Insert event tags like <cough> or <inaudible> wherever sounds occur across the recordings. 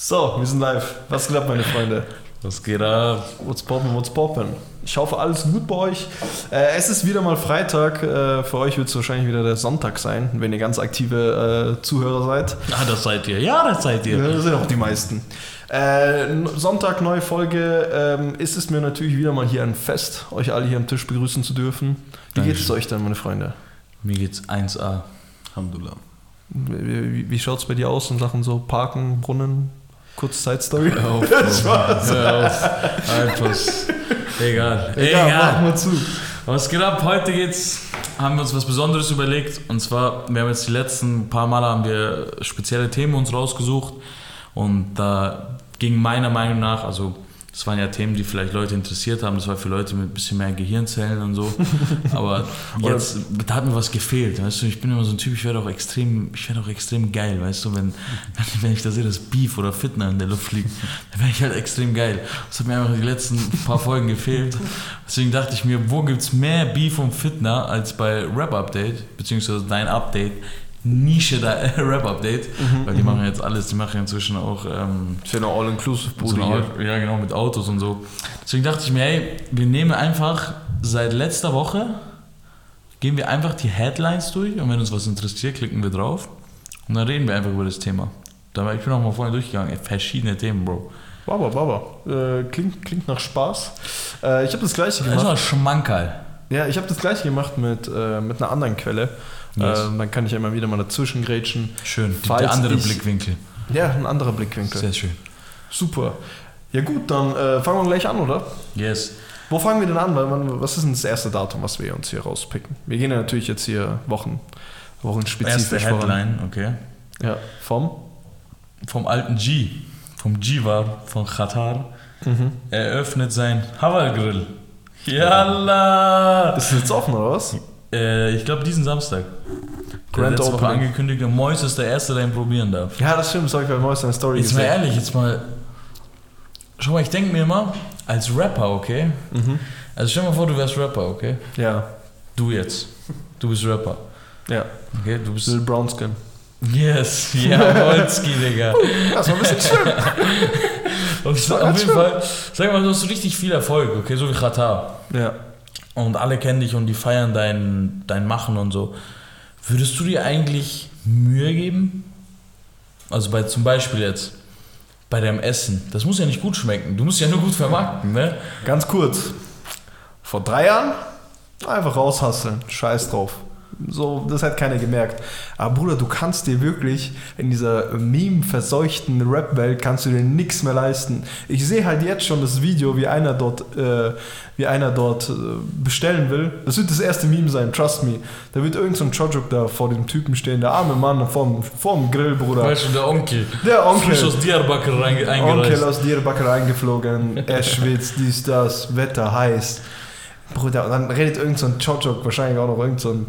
So, wir sind live. Was geht ab, meine Freunde? Was geht ab? What's poppin', what's poppin'? Ich hoffe, alles gut bei euch. Äh, es ist wieder mal Freitag. Äh, für euch wird es wahrscheinlich wieder der Sonntag sein, wenn ihr ganz aktive äh, Zuhörer seid. Ah, das seid ihr. Ja, das seid ihr. Ja, das sind auch die meisten. Äh, Sonntag, neue Folge. Ähm, ist es mir natürlich wieder mal hier ein Fest, euch alle hier am Tisch begrüßen zu dürfen. Wie geht es euch denn, meine Freunde? Mir geht's 1A. Alhamdulillah. Wie, wie, wie schaut es bei dir aus in Sachen so Parken, Brunnen? Kurz Side-Story. Hör auf, <laughs> war's. Hör auf. Einfach. Egal. Egal, mach mal zu. Was geht ab? Heute geht's, haben wir uns was Besonderes überlegt. Und zwar, wir haben jetzt die letzten paar Male haben wir spezielle Themen uns rausgesucht. Und da ging meiner Meinung nach, also das waren ja Themen, die vielleicht Leute interessiert haben. Das war für Leute mit ein bisschen mehr Gehirnzellen und so. <laughs> Aber jetzt, da hat mir was gefehlt, weißt du. Ich bin immer so ein Typ, ich werde auch extrem, ich werde auch extrem geil, weißt du. Wenn, <laughs> wenn ich da sehe, dass Beef oder Fitner in der Luft liegt, dann werde ich halt extrem geil. Das hat mir einfach die letzten paar Folgen gefehlt. Deswegen dachte ich mir, wo gibt es mehr Beef und Fitner als bei Rap Update, beziehungsweise dein Update, Nische da <laughs> Rap Update, weil die machen jetzt alles, die machen inzwischen auch ähm, Für eine All-Inclusive-Bude so. Au- ja, genau, mit Autos und so. Deswegen dachte ich mir, ey, wir nehmen einfach seit letzter Woche, gehen wir einfach die Headlines durch und wenn uns was interessiert, klicken wir drauf und dann reden wir einfach über das Thema. Da war ich bin auch mal vorhin durchgegangen, ey, verschiedene Themen, Bro. Baba, Baba. Äh, klingt, klingt nach Spaß. Äh, ich habe das gleiche Das ist gemacht. mal Schmankerl. Ja, ich habe das gleiche gemacht mit, äh, mit einer anderen Quelle. Yes. Äh, dann kann ich ja immer wieder mal dazwischen grätschen. Schön, Falls der andere ich- Blickwinkel. Ja, ein anderer Blickwinkel. Sehr schön. Super. Ja gut, dann äh, fangen wir gleich an, oder? Yes. Wo fangen wir denn an? Was ist denn das erste Datum, was wir uns hier rauspicken? Wir gehen ja natürlich jetzt hier Wochen, wochenspezifisch Erste voran. Headline, okay. Ja, vom? Vom alten G, vom Jivar von Qatar, Mhm. eröffnet sein Haval-Grill. Yalla! Ist es jetzt offen, oder was? Äh, ich glaube diesen Samstag. Grand letzte Woche Opening. angekündigt, der Mois ist der Erste, der ihn probieren darf. Ja, das stimmt, habe ich bei Mois in der Story Jetzt mal gesehen. ehrlich, jetzt mal. Schau mal, ich denke mir immer, als Rapper, okay? Mhm. Also stell dir mal vor, du wärst Rapper, okay? Ja, Du jetzt. Du bist Rapper. ja. Okay, du bist. Little Brown Skin. Yes, <laughs> ja, Wolski, Digga. Das war ein bisschen schlimm. <laughs> Und auf jeden schlimm. Fall, sag mal, du hast richtig viel Erfolg, okay? So wie Qatar. ja. Und alle kennen dich und die feiern dein, dein Machen und so. Würdest du dir eigentlich Mühe geben? Also bei zum Beispiel jetzt bei deinem Essen. Das muss ja nicht gut schmecken. Du musst ja nur gut vermarkten, ne? Ganz kurz. Vor drei Jahren einfach raushasseln. Scheiß drauf. So, das hat keiner gemerkt. Aber Bruder, du kannst dir wirklich in dieser meme-verseuchten Rap-Welt kannst du dir nichts mehr leisten. Ich sehe halt jetzt schon das Video, wie einer dort, äh, wie einer dort äh, bestellen will. Das wird das erste Meme sein, trust me. Da wird irgend so ein Chojuk da vor dem Typen stehen, der arme Mann vorm, vorm Grill, Bruder. Weißt du, der Onkel. Der Onkel. Frisch aus Diyarbakir reinge- Onkel eingereist. aus Diyarbakir eingeflogen, er schwitzt, dies, das, Wetter heiß. Bruder, und dann redet irgend so ein Chochok, wahrscheinlich auch noch irgend so ein,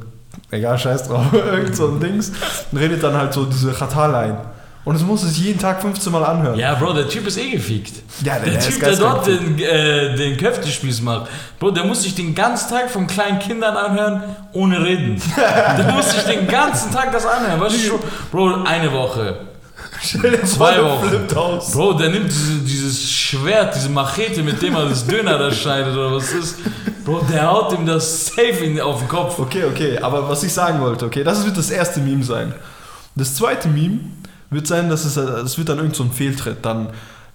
egal, scheiß drauf, <laughs> irgend so ein Dings, und redet dann halt so diese Khatar-Line. Und es muss es jeden Tag 15 Mal anhören. Ja, Bro, der Typ ist eh gefickt. Ja, Der, Typ, der dort den, äh, den Köftespieß macht. Bro, der muss sich den ganzen Tag von kleinen Kindern anhören, ohne reden. <laughs> der muss sich den ganzen Tag das anhören. Weißt du, Bro, eine Woche. Zwei Wochen. Bro, der nimmt diese, dieses Schwert, diese Machete, mit dem er das Döner da schneidet oder was ist. Bro, der haut ihm das safe in, auf den Kopf. Okay, okay, aber was ich sagen wollte, okay, das wird das erste Meme sein. Das zweite Meme wird sein, dass es, es wird dann irgend so ein Fehltritt. Dann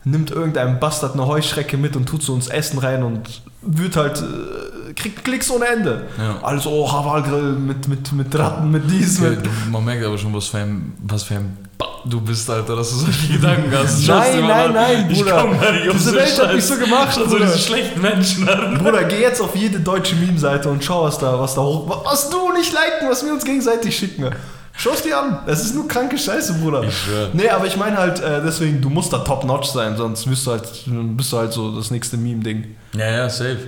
nimmt irgendein Bastard eine Heuschrecke mit und tut so ins Essen rein und wird halt, äh, kriegt Klicks ohne Ende. Ja. Also, oh, Havalgrill mit, mit, mit Ratten, mit dies, mit... man merkt aber schon, was für ein, was für ein du bist, Alter, dass du solche Gedanken hast. Dir Nein, nein, nein, Ich Bruder. komm nicht auf Diese Welt hat Scheiß. mich so gemacht, Schau so Bruder. diese schlechten Menschen an. Bruder, geh jetzt auf jede deutsche Meme-Seite und schau, was da, was da hoch... Was du nicht liken, was wir uns gegenseitig schicken. Schau es dir an. Das ist nur kranke Scheiße, Bruder. Ich schwör. Nee, aber ich meine halt, äh, deswegen, du musst da top-notch sein, sonst bist du halt, bist du halt so das nächste Meme-Ding. Ja, ja, safe.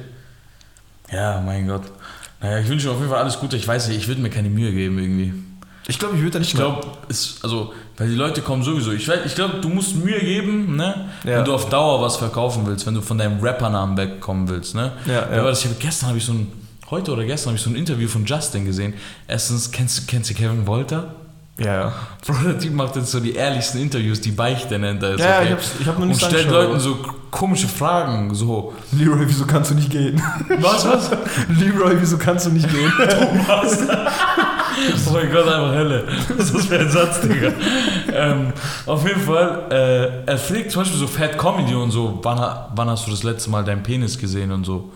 Ja, mein Gott. Naja, ich wünsche auf jeden Fall alles Gute. Ich weiß nicht, ich würde mir keine Mühe geben irgendwie. Ich glaube, ich würde da nicht Ich glaube, es, also, weil die Leute kommen sowieso. Ich, ich glaube, du musst Mühe geben, ne? Ja. Wenn du auf Dauer was verkaufen willst, wenn du von deinem Rappernamen wegkommen willst, ne? Ja, ja. war das? Ich hab, gestern habe ich so ein, heute oder gestern habe ich so ein Interview von Justin gesehen. Erstens, kennst, du- kennst du Kevin Wolter? Ja. Bro, der Typ macht jetzt so die ehrlichsten Interviews, die Beichte nennt er jetzt. Ja, okay? ich hab's- ich hab noch Und nicht stellt angeschaut, Leuten so komische Fragen, so. Leroy, wieso kannst du nicht gehen? <laughs> Was, was? Leroy, wieso kannst du nicht gehen? <laughs> Was? oh mein Gott, einfach Hölle. Was ist das für ein Satz, Digga? ähm, auf jeden Fall, äh, er fragt zum Beispiel so Fat Comedy und so, wann, wann hast du das letzte Mal deinen Penis gesehen und so.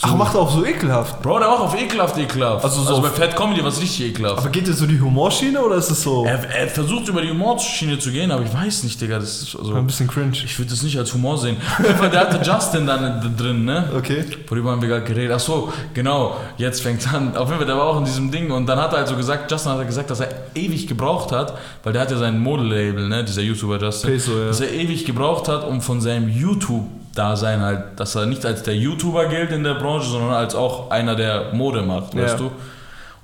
So. Ach, macht er auch so ekelhaft. Bro, der macht auf ekelhaft, ekelhaft. Also Also, so- bei Fat Comedy war es richtig ekelhaft. Aber geht das so die Humorschiene oder ist es so er, er versucht über die Humorschiene zu gehen, aber ich weiß nicht, Digga. Das ist also, ein bisschen cringe? ich würde das nicht als Humor sehen. Auf jeden Fall, der hatte Justin dann drin, ne? Okay. Worüber haben wir gerade geredet? Ach so, genau, jetzt fängt an. Auf jeden Fall, der war auch in diesem Ding und dann hat er also gesagt, Justin hat er gesagt, dass er ewig gebraucht hat, weil der hat ja sein Modelabel, ne, dieser YouTuber Justin, Peso, ja. dass er ewig gebraucht hat, um von seinem YouTube-Dasein halt, dass er nicht als der YouTuber gilt in der Branche, sondern als auch einer, der Mode macht, weißt Ja. du?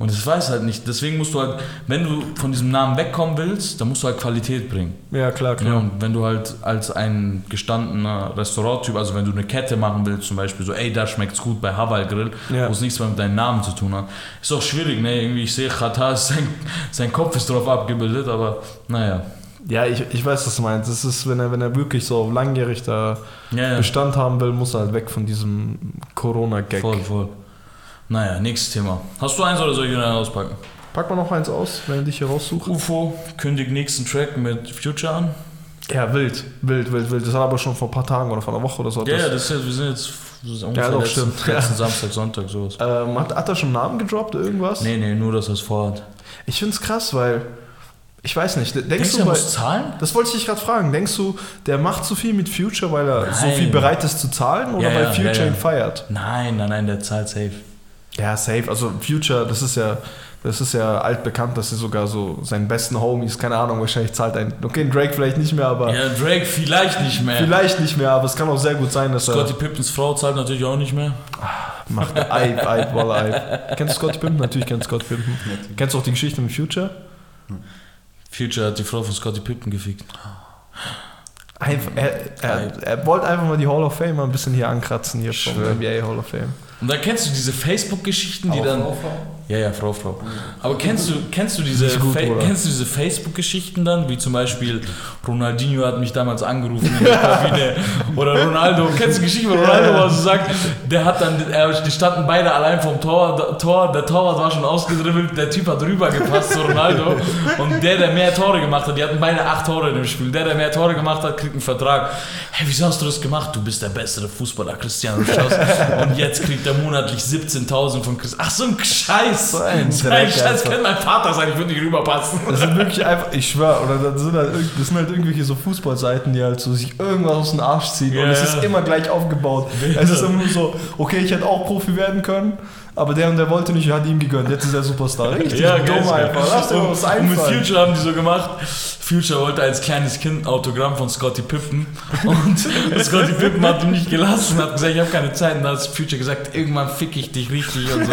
Und das weiß halt nicht. Deswegen musst du halt, wenn du von diesem Namen wegkommen willst, dann musst du halt Qualität bringen. Ja, klar, klar. Ja, und wenn du halt als ein gestandener Restauranttyp, also wenn du eine Kette machen willst, zum Beispiel so, ey, da schmeckt's gut bei Hawaii Grill, Ja. wo es nichts mehr mit deinem Namen zu tun hat. Ist auch schwierig, ne? Irgendwie, ich sehe, Katar, <laughs> sein, sein Kopf ist drauf abgebildet, aber naja. Ja, ich, ich weiß, was du meinst. Das ist, wenn er, wenn er wirklich so langjährig da Ja, ja. Bestand haben will, muss er halt weg von diesem Corona-Gag. Voll, voll. Naja, nächstes Thema. Hast du eins oder soll ich wieder auspacken? Pack mal noch eins aus, wenn ich hier raussuche. UFO kündigt nächsten Track mit Future an. Ja, wild, wild, wild, wild. Das war aber schon vor ein paar Tagen oder vor einer Woche oder so. Ja, Das- ja, das ist jetzt, wir sind jetzt ungefähr Ja, doch, letzten, stimmt. letzten Samstag, Sonntag, sowas. Ähm, hat, hat er schon einen Namen gedroppt, irgendwas? Nee, nee, nur, dass er es vorhat. Ich find's krass, weil, ich weiß nicht, denkst, Denkst du, du muss zahlen? das wollte ich dich gerade fragen, denkst du, der macht zu viel mit Future, weil er so Nein. viel bereit ist zu zahlen oder Ja, weil ja, Future ja, ihn feiert? Nein, nein, nein, der zahlt safe. Ja, safe. Also Future, das ist ja, das ist ja altbekannt, dass er sogar so seinen besten Homies, keine Ahnung, wahrscheinlich zahlt ein. Okay, Drake vielleicht nicht mehr, aber Ja, Drake vielleicht nicht mehr. vielleicht nicht mehr, aber es kann auch sehr gut sein, dass Scotty er Pippens Frau zahlt natürlich auch nicht mehr. macht Eib, Eib, Walla, Eib. Kennst du Scotty Pimpton? Natürlich kennst du Scotty Pimpton. Kennst du auch die Geschichte mit Future? Future hat die Frau von Scotty Pippen gefickt. Einfach, er, er, er wollte einfach mal die Hall of Fame mal ein bisschen hier ankratzen, hier vom Schwör. NBA Hall of Fame. Und dann kennst du diese Facebook-Geschichten, die dann. Ja, ja, Frau, Frau. Aber kennst du, kennst du diese, gut, kennst du diese Facebook-Geschichten dann, wie zum Beispiel Ronaldinho hat mich damals angerufen in der Kabine oder Ronaldo. Kennst du die Geschichte von Ronaldo, wo er so sagt, der hat dann, er, die standen beide allein vom Tor, der, Tor, der Torwart war schon ausgedribbelt, der Typ hat rübergepasst zu Ronaldo und der, der mehr Tore gemacht hat, die hatten beide acht Tore in dem Spiel, der, der mehr Tore gemacht hat, kriegt einen Vertrag. Hey, wieso hast du das gemacht? Du bist der bessere Fußballer, Cristiano Schaus. Und jetzt kriegt er monatlich 17.000 von Cristiano. Ach, so ein Scheiß. So ein Dreck Scheiß könnte mein Vater sein, ich würde nicht rüberpassen. Das sind wirklich einfach, ich schwör, oder das sind, halt, das sind halt irgendwelche so Fußballseiten, die halt so sich irgendwas aus dem Arsch ziehen und Ja, es ist immer gleich aufgebaut. Bitte. Es ist immer nur so, okay, ich hätte auch Profi werden können, aber der und der wollte nicht, hat ihm gegönnt, jetzt ist er Superstar. Richtig Ja, dumm geil. einfach, lass dir was Und mit einfallen. Future haben die so gemacht. Future wollte als kleines Kind ein Autogramm von Scottie Pippen und <laughs> Scottie Pippen hat ihn nicht gelassen, hat gesagt, ich habe keine Zeit. Und dann hat Future gesagt, irgendwann fick ich dich richtig und so.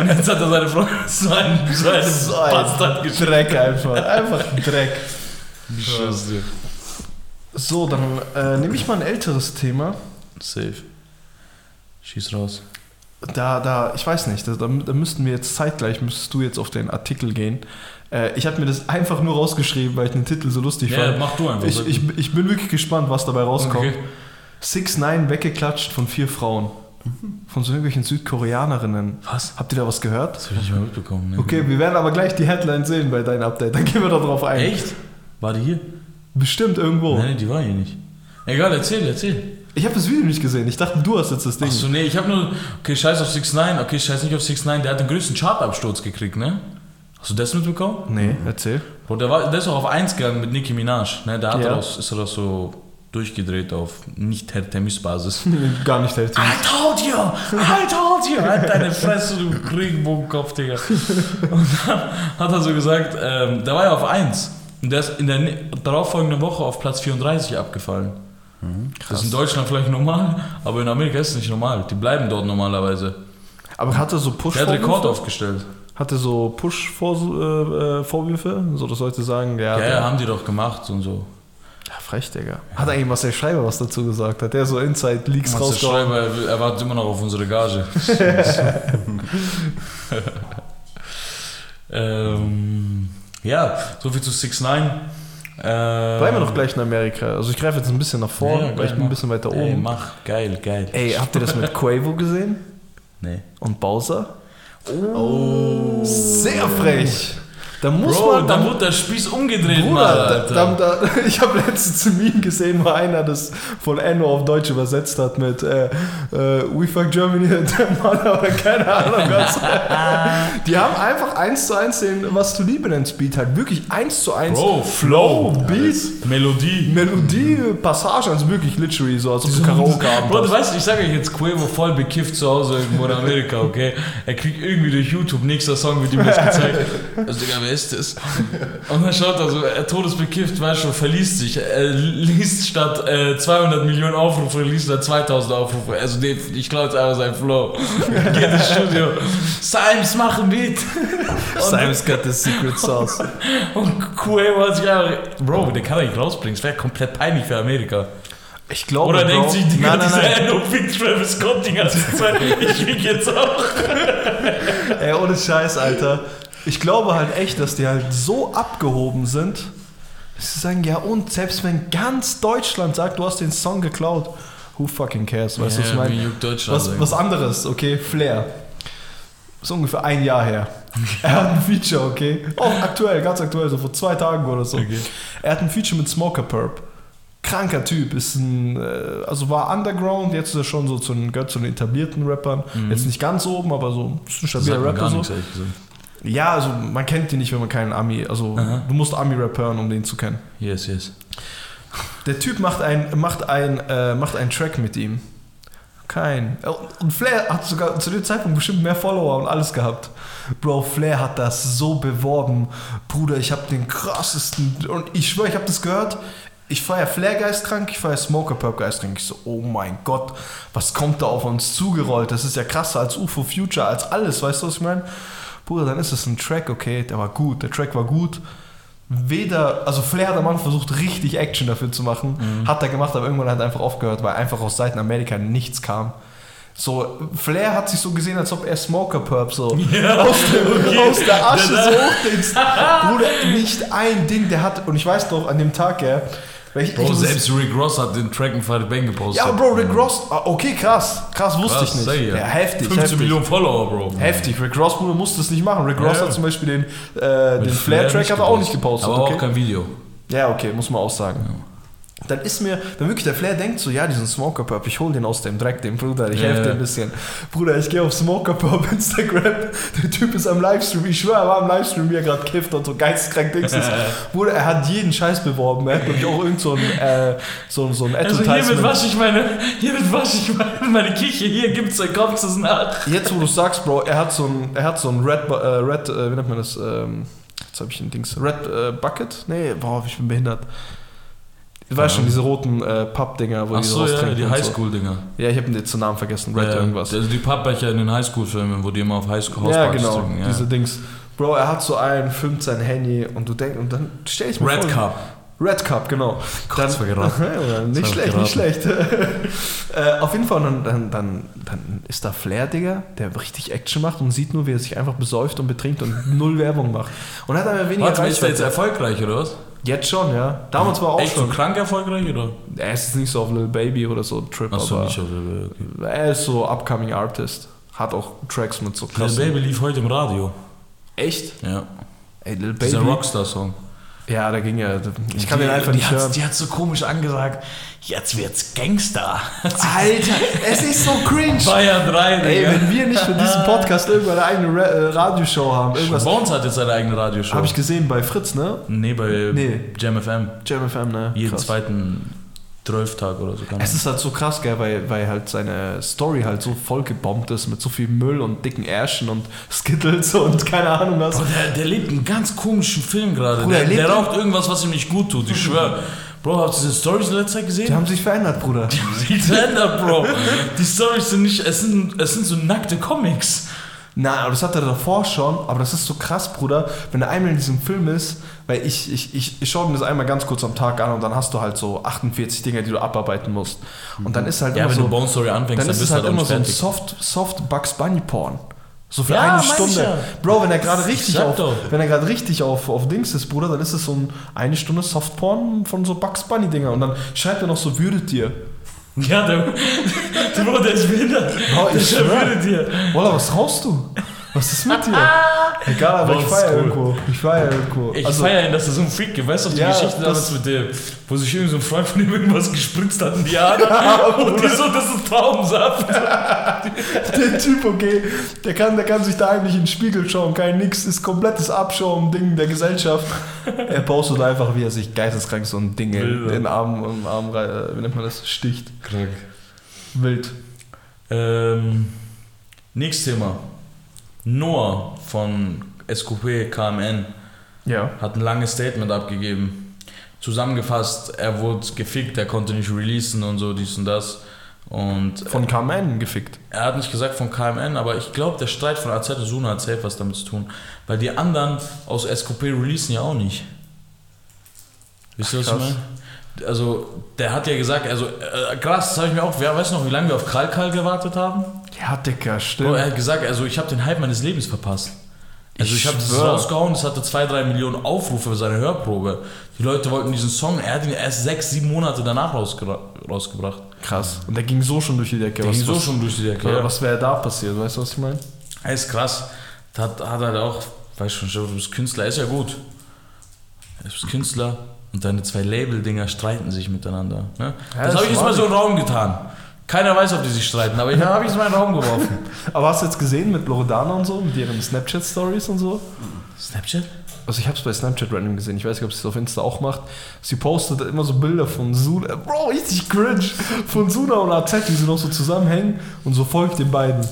Und jetzt hat er seine Frau <laughs> so einen, so einen So ein Bastard geschickt. Dreck einfach, einfach Dreck. Scheiße. So, dann äh, nehme ich mal ein älteres Thema. Safe. Schieß raus. Da, da, ich weiß nicht, da, da müssten wir jetzt zeitgleich, müsstest du jetzt auf den Artikel gehen. Äh, ich habe mir das einfach nur rausgeschrieben, weil ich den Titel so lustig Ja, fand. mach du einfach. Ich, ich, ich bin wirklich gespannt, was dabei rauskommt. Okay. 6 9 weggeklatscht von vier Frauen. Von so irgendwelchen Südkoreanerinnen. Was? Habt ihr da was gehört? Das habe ich nicht mal mitbekommen. Ne? Okay, wir werden aber gleich die Headline sehen bei deinem Update. Dann gehen wir da drauf ein. Echt? War die hier? Bestimmt irgendwo. Nein, die war hier nicht. Egal, erzähl, erzähl. Ich habe das Video nicht gesehen. Ich dachte, du hast jetzt das Ding. Achso, nee, ich habe nur. Okay, scheiß auf 6 9 Okay, scheiß nicht auf 6 9 Der hat den größten Chartabsturz gekriegt, ne? Hast du das mitbekommen? Nee, erzähl. Bro, der, war, der ist auch auf 1 gegangen mit Nicki Minaj, ne? Da hat Ja. er das, ist er das so durchgedreht auf nicht Temis-Basis. <laughs> Gar nicht hält. I told you! I told you! Halt deine Fresse, du Regenbogenkopf, Digga. Und dann hat er so gesagt, ähm, der war ja auf 1. Und der ist in der ne- darauffolgenden Woche auf Platz 34 abgefallen. Das ist in Deutschland vielleicht normal, aber in Amerika ist es nicht normal. Die bleiben dort normalerweise. Aber hat er so push Der hat Rekord aufgestellt. Hatte so Push-Vorwürfe, Vorwürfe? so dass Leute sagen, ja, Ja, ja, haben die doch gemacht und so. ja frech, Digga. Hat eigentlich Marcel Schreiber was dazu gesagt? Hat der so Inside-Leaks Marcel rausgehauen? Schreiber, er er wartet immer noch auf unsere Gage. <laughs> ähm, Ja, so viel zu 6 9 äh, Bleiben wir doch gleich in Amerika. Also ich greife jetzt ein bisschen nach vorn, Ja, weil geil, ich bin ein bisschen weiter Ey, oben. mach, geil, geil. Ey, habt ihr das mit Quavo gesehen? Nee. Und Bowser? Oh. Sehr frech. Da muss Bro, man... dann wurde der Spieß umgedreht, Mann, Bruder, Alter. da, da, da, <laughs> ich habe letztens ein Meme gesehen, wo einer das von Enno auf Deutsch übersetzt hat mit äh, äh, We fuck Germany, <laughs> der Mann oder keine Ahnung was. <laughs> Die haben einfach eins zu eins den Was du liebe nennst Beat halt wirklich eins zu eins Bro, Flow, Beat, Melodie. Melodie, Passage, also wirklich literally so, als ob du Karaoke haben Bro, du weißt, ich sage euch jetzt Quavo voll bekifft zu Hause irgendwo in Amerika, okay? Er kriegt irgendwie durch YouTube, nächster Song wird ihm das gezeigt. Also, Digga, wer ist das? Und dann schaut er so, er todesbekifft, weißt du, verliest sich. Er liest statt äh, 200 Millionen Aufrufe, liest er 2000 Aufrufe. Also, nee, ich glaube jetzt einfach sein Flow. <laughs> Geht ins Studio. Simes, mach ein Beat. Simon's got the secret sauce. Und Quavo hat sich einfach, Bro, der kann er nicht rausbringen. Das wäre komplett peinlich für Amerika. Ich glaube, Oder Bro, denkt sich, Digga, nein, nein, nein. Enno fickt Travis Scott die ganze Zeit. Ich fick jetzt auch. Ey, ohne Scheiß, Alter. Ich glaube halt echt, dass die halt so abgehoben sind, dass sie sagen, ja und, selbst wenn ganz Deutschland sagt, du hast den Song geklaut, who fucking cares, weißt du, was ich meine? Was, was anderes, okay, Flair. Ist ungefähr ein Jahr her. Er hat ein Feature, okay? Auch aktuell, ganz aktuell, so vor zwei Tagen oder so. Okay. Er hat ein Feature mit Smoker Purp. Kranker Typ, ist ein, äh, also war Underground, jetzt ist er schon so zu den, gehört zu den etablierten Rappern. Jetzt nicht ganz oben, aber so ein stabiler Rapper so. Ja, also man kennt ihn nicht, wenn man keinen Ami, also Aha. du musst Ami-Rap hören, um den zu kennen. Yes, yes. Der Typ macht ein, macht ein, äh, macht einen Track mit ihm. Kein. Und Flair hat sogar zu dem Zeitpunkt bestimmt mehr Follower und alles gehabt. Bro, Flair hat das so beworben. Bruder, ich habe den krassesten. Und ich schwöre, ich habe das gehört. Ich feiere Flair geistkrank, ich feiere Smoker Purp geistkrank. Ich so, oh mein Gott, was kommt da auf uns zugerollt? Das ist ja krasser als UFO Future, als alles, weißt du, was ich meine? Bruder, dann ist es ein Track, okay, der war gut, der Track war gut. Weder, also Flair hat am Anfang versucht, richtig Action dafür zu machen. Hat er gemacht, aber irgendwann hat er einfach aufgehört, weil einfach aus Seiten Amerika nichts kam. So, Flair hat sich so gesehen, als ob er Smoker Purp so <laughs> Ja, aus, der, okay. aus der Asche so hochdingst. Bruder, nicht ein Ding, der hat, und ich weiß noch, an dem Tag, ja, weil ich, Bro, ich muss- selbst Rick Ross hat den Track in Friday Bang gepostet. Ja, Bro, Rick Ross, ah, okay, krass, krass, wusste Krass, ich nicht. Ja, heftig, 15 heftig. Millionen Follower, Bro. Heftig, Rick Ross Bruder musste es nicht machen. Rick Ross ja. hat zum Beispiel den, äh, den Flair-Track nicht hat er auch nicht gepostet. Aber okay? auch kein Video. Ja, okay, muss man auch sagen. Dann ist mir, dann wirklich der Flair denkt so, ja, diesen Smoker Purp, ich hol den aus dem Dreck, den Bruder, ich Ja, helfe dir ein bisschen. Bruder, ich gehe auf Smoker Purp Instagram, der Typ ist am Livestream, ich schwöre, er war am Livestream, wie er gerade kifft und so geisteskrank Dings ist. <laughs> Bruder, er hat jeden Scheiß beworben, er hat glaube ich auch irgend so ein, äh, so, so ein Also hiermit Advertisement. wasche ich meine, hiermit wasche ich meine, meine Küche, hier gibt's ein Kopfes nach. Jetzt, wo du sagst, Bro, er hat so ein, er hat so ein Red, äh, Red, äh, wie nennt man das? Ähm, jetzt habe ich ein Dings. Red äh, Bucket? Nee, boah, ich bin behindert. Du weißt schon, diese roten äh, Pappdinger, wo die Achso, ja, die und so. Highschool-Dinger. Ja, ich habe den Namen vergessen. Red Ja, irgendwas. Also die Pappbecher in den Highschool-Filmen, wo die immer auf Highschool ja, genau. trinken. Ja. Diese Dings. Bro, er hat so einen, filmt sein Handy und du denkst, und dann stell ich mir Red vor. Cup. Red Cup, genau. War geraten. <laughs> Ja, nicht schlecht, war nicht schlecht. <laughs> äh, auf jeden Fall, dann, dann, dann, dann ist da Flair, Digga, der richtig Action macht und sieht nur, wie er sich einfach besäuft und betrinkt und null Werbung macht. Und hat aber weniger Warte mal, ist der jetzt Reichweite. erfolgreich oder was? Jetzt schon, ja. Damals war auch Echt so schon. krank erfolgreich oder? Er ist nicht so auf Lil Baby oder so Trip, Achso, aber nicht auf der okay. er ist so upcoming Artist. Hat auch Tracks mit so krassen. Baby lief heute im Radio. Echt? Ja. Ey, Dieser Baby. Rockstar-Song. Ja, da ging ja. Ich kann die, den einfach die nicht hat, hören. Die hat so komisch angesagt, jetzt wird's Gangster. <laughs> Alter, es ist so cringe. Bayern 3, Ey, Digga. wenn wir nicht für diesen Podcast irgendwann eine eigene Ra äh, Radioshow haben, irgendwas. Bones hat jetzt seine eigene Radioshow. Habe ich gesehen bei Fritz, ne? Nee, bei Nee. Jam FM. Jam FM, ne? Jeden Krass. zweiten Zwölftag oder so. Es ist halt so krass, gell, weil, weil halt seine Story halt so voll gebombt ist mit so viel Müll und dicken Ärschen und Skittles und keine Ahnung was. Bro, der, der lebt einen ganz komischen Film gerade. Der, er der raucht irgendwas, was ihm nicht gut tut. Ich schwöre. Bro, habt ihr diese Stories in letzter Zeit gesehen? Die haben sich verändert, Bruder. Die verändert, Bro. Die Stories sind nicht, es sind, es sind so nackte Comics. Nein, aber das hat er davor schon, aber das ist so krass, Bruder, wenn er einmal in diesem Film ist, weil ich, ich, ich, ich schaue mir das einmal ganz kurz am Tag an und dann hast du halt so 48 Dinge, die du abarbeiten musst. Und dann ist halt Ja, immer wenn so, du Bone Story anfängst, dann dann, ist bist es du halt halt immer so ein soft, soft Bugs Bunny Porn. So für Ja, eine Stunde. ja. Bro, wenn er gerade richtig auf, doch. wenn er gerade richtig auf, auf Dings ist, Bruder, dann ist es so ein, eine Stunde Softporn von so Bugs Bunny Dinger und dann schreibt er noch so würdet ihr. Ja, der, der Bro, der ist behindert. Bro, der ich der schwör. würde dir. Walla, was rauchst du? Was ist mit dir? Egal, aber ich ist feier cool. irgendwo. Ich feier irgendwo. Ich also, feiere ihn, dass er so ein Freak gibt. Weißt du, die Ja, Geschichte damals mit der, wo sich irgend so ein Freund von ihm irgendwas gespritzt hat in die Haare. <laughs> und die so, das ist Traubensaft. <laughs> der Typ, okay, der kann, der kann sich da eigentlich in den Spiegel schauen, kein nix, ist komplettes Abschaum-Ding der Gesellschaft. Er postet einfach, wie er sich geisteskrank so ein Ding in Bilder. den Arm, im Arm, rein- äh, wie nennt man das, sticht. Krank. Wild. Ähm, nächstes Thema. Noah von SQP KMN Ja. hat ein langes Statement abgegeben. Zusammengefasst, er wurde gefickt, er konnte nicht releasen und so, dies und das. Und Von KMN gefickt. er hat nicht gesagt von KMN, aber ich glaube, der Streit von AZ und Suna hat safe was damit zu tun. Weil die anderen aus SQP releasen ja auch nicht. Wisst ihr, was ich meine? Also, der hat ja gesagt, also, äh, krass, das habe ich mir auch, wer weiß noch, wie lange wir auf Kralkal gewartet haben? Ja, Dicker, stimmt. er hat gesagt, also ich habe den Hype meines Lebens verpasst. Also ich, Ich habe das rausgehauen, es hatte 2, 3 Millionen Aufrufe für seine Hörprobe. Die Leute wollten diesen Song, er hat ihn erst 6, 7 Monate danach rausge rausgebracht. Krass. Und der ging so schon durch die Decke. Der was, ging so was, schon durch die Decke. ja. Was wäre da passiert? Weißt du, was ich meine? Er ist krass. Das hat, hat halt auch, weißt schon, du bist Künstler, er ist ja gut. Er ist Künstler und deine zwei Label-Dinger streiten sich miteinander. Ne? Ja, das das habe ich jetzt mal so in den Raum getan. Keiner weiß, ob die sich streiten, aber ich habe ich es mal in den Raum geworfen. <laughs> Aber hast du jetzt gesehen mit Loredana und so, mit ihren Snapchat-Stories und so? Snapchat? Also ich habe es bei Snapchat random gesehen. Ich weiß nicht, ob sie es auf Insta auch macht. Sie postet immer so Bilder von Suna. Bro, richtig cringe. Von Suna und AZ, wie sie noch so zusammenhängen und so folgt den beiden.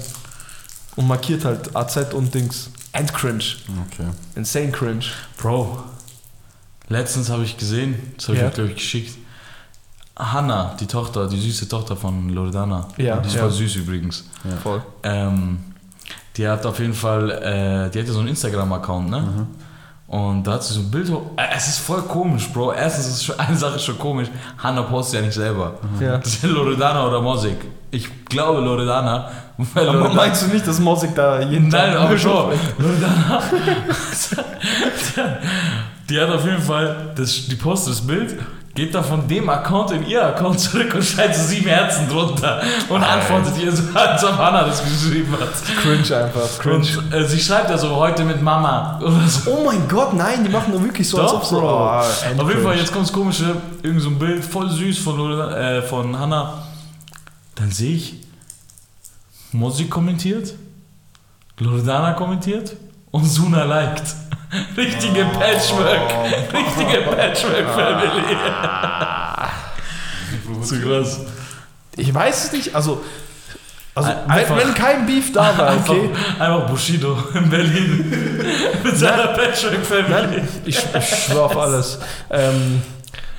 Und markiert halt AZ und Dings. And cringe. Okay. Insane cringe. Bro, letztens habe ich gesehen, das habe ich Ja. euch, glaube ich, geschickt. Hannah, die Tochter, die süße Tochter von Loredana. Ja, Die ist ja. voll süß übrigens. Voll. Ähm, die hat auf jeden Fall, äh, die hat ja so einen Instagram-Account, ne? Mhm. Und da hat sie so ein Bild hoch. Äh, es ist voll komisch, Bro. Erstens ist schon, <laughs> eine Sache schon komisch. Hannah postet ja nicht selber. Ja. Das ist Loredana oder Mosik. Ich glaube Loredana. Weil Aber Loredana- meinst du nicht, dass Mosik da jeden Nein, Tag aber Müll schon. <laughs> Loredana. <laughs> die hat auf jeden Fall, das, die postet das Bild, geht dann von dem Account in ihr Account zurück und schreibt so sieben Herzen drunter und antwortet ihr so, <laughs> als ob Hannah das geschrieben hat. Cringe einfach. Cringe. Und äh, sie schreibt ja so heute mit Mama oder so. oh mein Gott, nein, die machen nur wirklich so, als Doch, ob so. Bro. Oh, Auf jeden Fall, endcringe. jetzt kommt das Komische, irgend so ein Bild, voll süß von, äh, von Hannah. Dann sehe ich, Mosi kommentiert, Loredana kommentiert und Suna liked. <laughs> Richtige Patchwork. Richtige Patchwork-Family. <laughs> Zu krass. Ich weiß es nicht, also. Also, wenn, einfach- wenn kein Beef da war, <laughs> okay. Einfach, einfach Bushido in Berlin. Mit seiner Patchwork-Family. Ich, ich schwör auf alles. Ähm,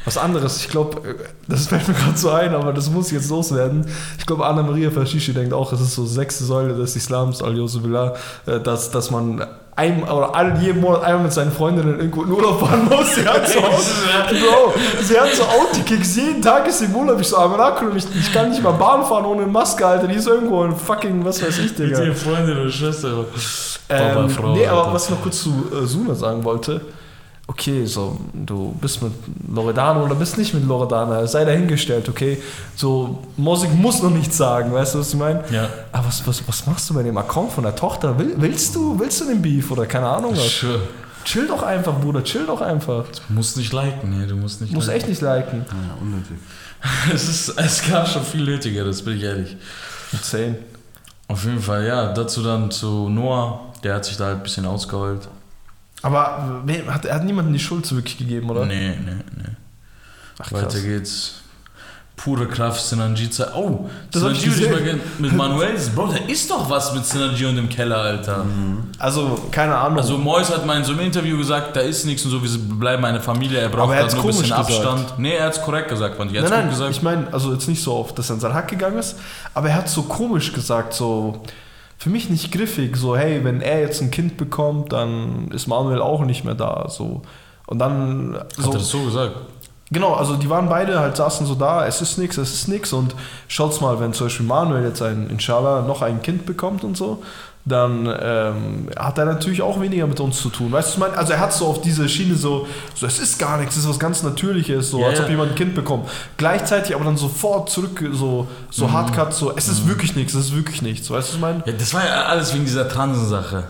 was anderes, ich glaube, das fällt mir gerade so ein, aber das muss jetzt loswerden. Ich glaube, Anna-Maria Fashishi denkt auch, es ist so sechste Säule des Islams, al billah, äh, dass, dass man ein, oder all, jeden Monat einmal mit seinen Freundinnen irgendwo in Urlaub fahren muss. Sie hat so, <laughs> Bro, sie hat so Autokicks, jeden Tag ist sie im Urlaub. Ich so, aber Nakulum, ich, ich kann nicht mal Bahn fahren ohne Maske, Alter. Die ist irgendwo in fucking, was weiß ich, Mit Digga. ihrer Freundin oder Schwester. Ähm, Papa, Frau, nee, aber Alter. was ich noch kurz zu äh, Suna sagen wollte. Okay, so, du bist mit Loredana oder bist nicht mit Loredana, sei dahingestellt, okay? So, Mosik muss noch nichts sagen, weißt du, was ich meine? Ja. Aber was, was, was machst du bei dem Account von der Tochter? Will, willst du, willst du den Beef oder keine Ahnung was? Schön. Chill doch einfach, Bruder, chill doch einfach. Du musst nicht liken, nee, du musst nicht Du musst liken. echt nicht liken. Ja, unnötig. <laughs> Es, ist, es gab schon viel nötigeres, bin ich ehrlich. Insane. Auf jeden Fall, ja. Dazu dann zu Noah, der hat sich da halt ein bisschen ausgeheult. Aber wer- hat, er hat niemandem die Schuld gegeben, oder? Nee, nee, nee. Ach, Weiter krass. geht's. Pure Kraft, Zeit. Oh, Das hab ich mal mit Manuel. Bro, da ist doch was mit Synergie und dem Keller, Alter. Also, keine Ahnung. Also Mois hat mal in so einem Interview gesagt, da ist nichts und so, wir bleiben eine Familie, er braucht hat's nur ein bisschen gesagt. Abstand. Nee, er hat es korrekt gesagt, fand ich. Nein, nein, gesagt. ich meine, also jetzt nicht so oft, dass er in seinen Hack gegangen ist, aber er hat so komisch gesagt, so für mich nicht griffig, so hey, wenn er jetzt ein Kind bekommt, dann ist Manuel auch nicht mehr da, so. Und dann hat so, er das so gesagt? genau, also die waren beide halt saßen so da, es ist nix, es ist nix und schaut's mal, wenn zum Beispiel Manuel jetzt ein, inshallah, noch ein Kind bekommt und so, dann ähm, hat er natürlich auch weniger mit uns zu tun. Weißt du, was ich meine? Also er hat so auf diese Schiene so, so es ist gar nichts, es ist was ganz Natürliches, so Ja, als ja. ob jemand ein Kind bekommt. Gleichzeitig aber dann sofort zurück, so, so Mhm. Hardcut, so es ist wirklich nichts, es ist wirklich nichts. Weißt du, was ich meine? Ja, das war ja alles wegen dieser Transensache.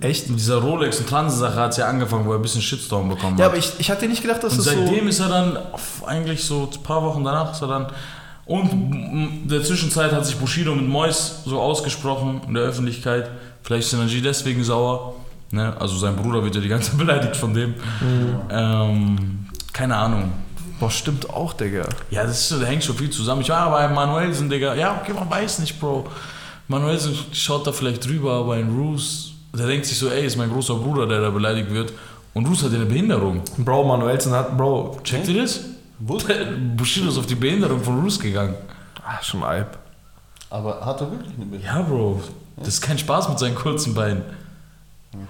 Echt? Mit dieser Rolex- und Transensache hat es ja angefangen, wo er ein bisschen Shitstorm bekommen Ja, hat. aber ich, ich hatte nicht gedacht, dass Und das so... seitdem ist er dann, eigentlich so ein paar Wochen danach ist er dann. Und in der Zwischenzeit hat sich Bushido mit Mois so ausgesprochen in der Öffentlichkeit. Vielleicht ist Synergy deswegen sauer. Ne? Also sein Bruder wird ja die ganze Zeit <laughs> beleidigt von dem. Ähm, keine Ahnung. Boah, stimmt auch, Digga. Ja, das, ist, da hängt schon viel zusammen. Ich war bei Manuelsen, Digga. Ja, okay, man weiß nicht, Bro. Manuelsen schaut da vielleicht drüber, aber in Roos, der denkt sich so, ey, ist mein großer Bruder, der da beleidigt wird. Und Roos hat ja eine Behinderung. Bro, Manuelsen hat, Bro, Checkt ihr das? Bushido ist auf die Behinderung von Roos gegangen. ah, schon Alp. Aber hat er wirklich eine Behinderung? Ja, Bro. Das ist kein Spaß mit seinen kurzen Beinen.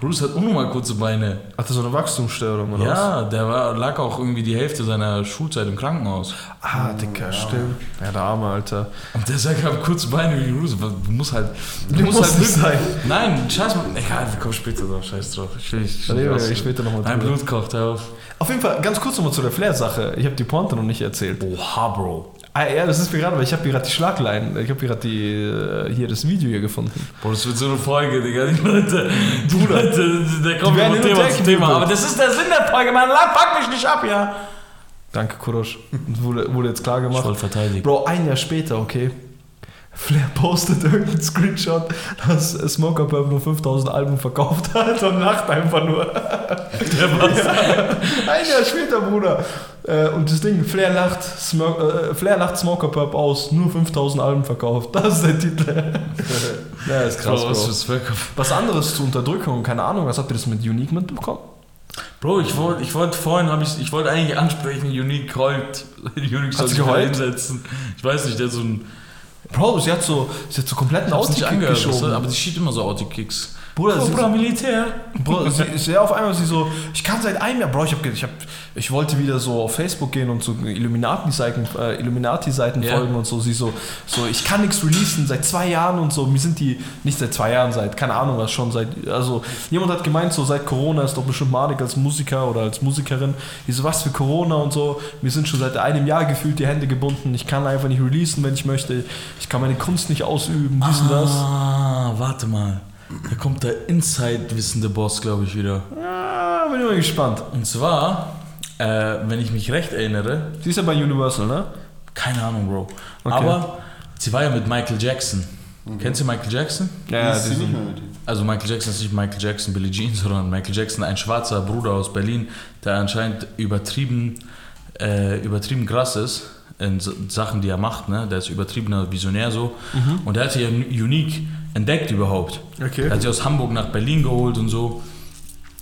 Roos hat unnormal kurze Beine. Hat er so eine Wachstumsstörung oder was? Ja, der war, lag auch irgendwie die Hälfte seiner Schulzeit im Krankenhaus. Ah, Dicker, stimmt. Ja, der Arme, Alter. Und der sagt, ich habe kurze Beine wie Roos. Du musst halt. Du Du musst musst halt nicht sein. Nein, scheiß mal. Egal, wir kommen später drauf. Scheiß drauf. Ich will. Da reden wir später noch mal Mein drüber. Blut kocht, hör auf. Auf jeden Fall, ganz kurz nochmal zu der Flair-Sache. Ich habe die Pointe noch nicht erzählt. Oha, Bro. Ah, ja, das ist mir gerade, weil ich habe hier gerade die Schlaglein, ich habe hier gerade die, äh, hier das Video hier gefunden. Bro, das wird so eine Folge, Digga. Die Leute, die Leute, der kommt von und Thema zu Thema. Aber das ist der Sinn der Folge, man. Fuck mich nicht ab, ja. Danke, Kurosch. Wurde, wurde jetzt klar gemacht. wollte verteidigen. Bro, ein Jahr später, okay. Flair postet irgendeinen Screenshot, dass Smoker Purp nur 5000 Alben verkauft hat und lacht einfach nur. Der war's. Ein Jahr später, Bruder. Äh, und das Ding, Flair lacht, Smo äh, Flair lacht Smoker Purp aus, nur 5000 Alben verkauft. Das ist der Titel. <laughs> ja, ist krass, Bro, was Bro. Was anderes zur Unterdrückung, keine Ahnung, was habt ihr das mit Unique mitbekommen? Bro, ich wollte ich wollt vorhin, hab ich, ich wollte eigentlich ansprechen, Unique heult. <laughs> Unique soll sich hinsetzen. Ich weiß nicht, der hat so ein. Bro, sie hat so, sie hat so kompletten angehört, geschoben. aber die schiebt immer so Auto-Kicks. Bruder, sie, Cobra Militär. Bro, sie ist ja auf einmal sie so, ich kann seit einem Jahr, Bro, ich hab, ich hab, ich wollte wieder so auf Facebook gehen und so Illuminati-Seiten äh, Illuminati -Seiten Ja. folgen und so, sie so, so, ich kann nichts releasen seit zwei Jahren und so, mir sind die, nicht seit zwei Jahren, seit, keine Ahnung was, schon seit, also, jemand hat gemeint, so, seit Corona ist doch bestimmt Manik als Musiker oder als Musikerin, ich so, was für Corona und so, mir sind schon seit einem Jahr gefühlt die Hände gebunden, ich kann einfach nicht releasen, wenn ich möchte, ich kann meine Kunst nicht ausüben, dies und das. Ah, warte mal. Da kommt der Inside-wissende Boss, glaube ich, wieder. Ah, bin ich mal gespannt. Und zwar, äh, wenn ich mich recht erinnere, Sie ist ja bei Universal, ne? keine Ahnung, Bro. Okay. Aber sie war ja mit Michael Jackson. Kennst du Michael Jackson? Ja, ist sie nicht mehr mit ihm. Also Michael Jackson ist nicht Michael Jackson, Billie Jean, <laughs> sondern Michael Jackson, ein schwarzer Bruder aus Berlin, der anscheinend übertrieben, äh, übertrieben krass ist in Sachen, die er macht. Ne? Der ist übertriebener Visionär so. Und der hat sie ja Unique entdeckt überhaupt. Okay. Er hat sie aus Hamburg nach Berlin geholt und so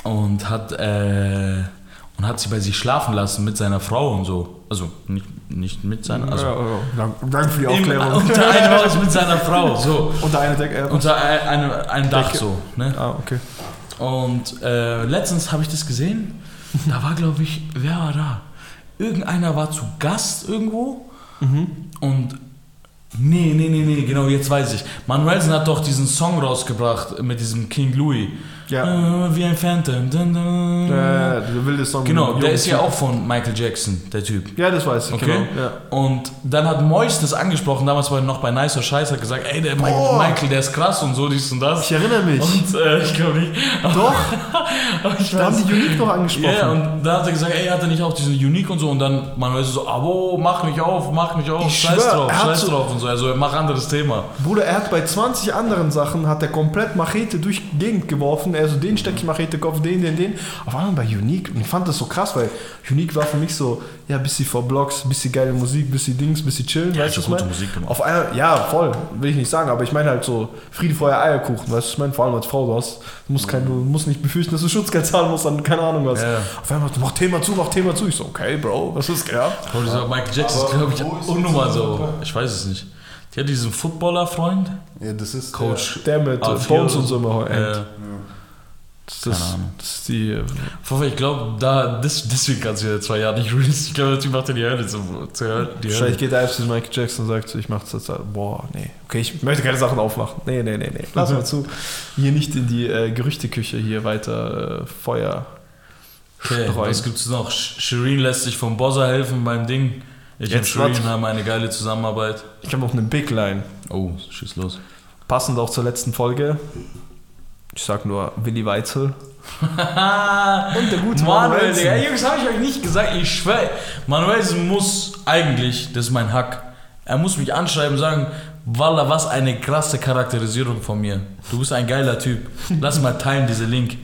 und hat äh, und hat sie bei sich schlafen lassen mit seiner Frau und so. Also nicht, nicht mit seiner, also ja, ja. Dank- Danke für die im, Aufklärung. <laughs> unter einem Haus mit seiner Frau. So Unter einer Decke. Äh, unter ein- einem, einem Dach Decke. so. Ne? ah, okay. Und äh, letztens habe ich das gesehen. Da war, glaube ich, wer war da? Irgendeiner war zu Gast irgendwo. Und. Nee, nee, nee, nee, genau, jetzt weiß ich. Manuelsen hat doch diesen Song rausgebracht mit diesem King Louis. Ja. Äh, wie ein Phantom. Dun, dun. Äh, der wilde Song. genau, der ist ja auch von Michael Jackson, der Typ. Ja, das weiß ich, Okay. genau. Ja. Und dann hat Mois das angesprochen, damals war er noch bei Nicer Scheiß, hat gesagt, ey, der Boah. Michael, der ist krass und so, dies und das. Ich erinnere mich. Und äh, ich glaube nicht. Doch, <laughs> ich da haben weiß- die Unique noch angesprochen. Ja, und da hat er gesagt, ey, hat er nicht auch diesen Unique und so. Und dann Manuel so, abo, mach mich auf, mach mich auf, Ich scheiß schwör, drauf, scheiß so- drauf und so. Also mach anderes Thema. Bruder, er hat bei 20 anderen Sachen, hat er komplett Machete durch die Gegend geworfen. Er so, den stecke ich Machete, Kopf, den, den, den. Auf einmal bei Unique. Und ich fand das so krass, weil Unique war für mich so, ja, bisschen vor Blocks, bisschen geile Musik, bisschen Dings, bisschen chillen, Ja, weißt du, gute Musik gemacht. Auf einmal, ja, voll, will ich nicht sagen, aber ich meine halt so, Friede, Feuer, Eierkuchen, weißt du, was ich meine? Vor allem als Frau, du hast, du musst, kein, du musst nicht befürchten, dass du Schutzgeld zahlen musst, dann keine Ahnung was. Ja. Auf einmal, mach Thema zu, mach Thema zu. Ich so, okay, Bro, was ist, ja? Bro, dieser Michael Jackson ist, glaube ich, unnummer so. Ich weiß es nicht. Die hat diesen Footballer-Freund, Ja, das ist Coach. Der mit äh, vier Bones und so immer Äh, hängt. Das, Keine Ahnung. das ist die. äh, ich glaube, da, das, deswegen kannst du ja zwei Jahre nicht releasen. Ich glaube, der Typ macht ja die Hölle zu, zu Hölle. Wahrscheinlich geht er zu Michael Jackson und sagt so, ich mach das jetzt. Boah, nee. Okay, ich möchte keine Sachen aufmachen. Nee, nee, nee, nee. Lass mal <laughs> zu. Hier nicht in die äh, Gerüchteküche hier weiter äh, Feuer. Okay, streuen. was gibt's noch? Sh- Shireen lässt sich vom Bozza helfen beim Ding. Ich und Jetzt Shireen was? haben eine geile Zusammenarbeit. Ich habe noch eine Big Line. Oh, schieß los. Passend auch zur letzten Folge. Ich sag nur Willi Weitzel. <laughs> Und der gute Manuel, Manuelsen. Digga. Ey, Jungs, habe ich euch nicht gesagt. Ich schwör, Manuelsen muss eigentlich, das ist mein Hack, er muss mich anschreiben und sagen, Walla, was eine krasse Charakterisierung von mir. Du bist ein geiler Typ. Lass mal teilen, diese Link.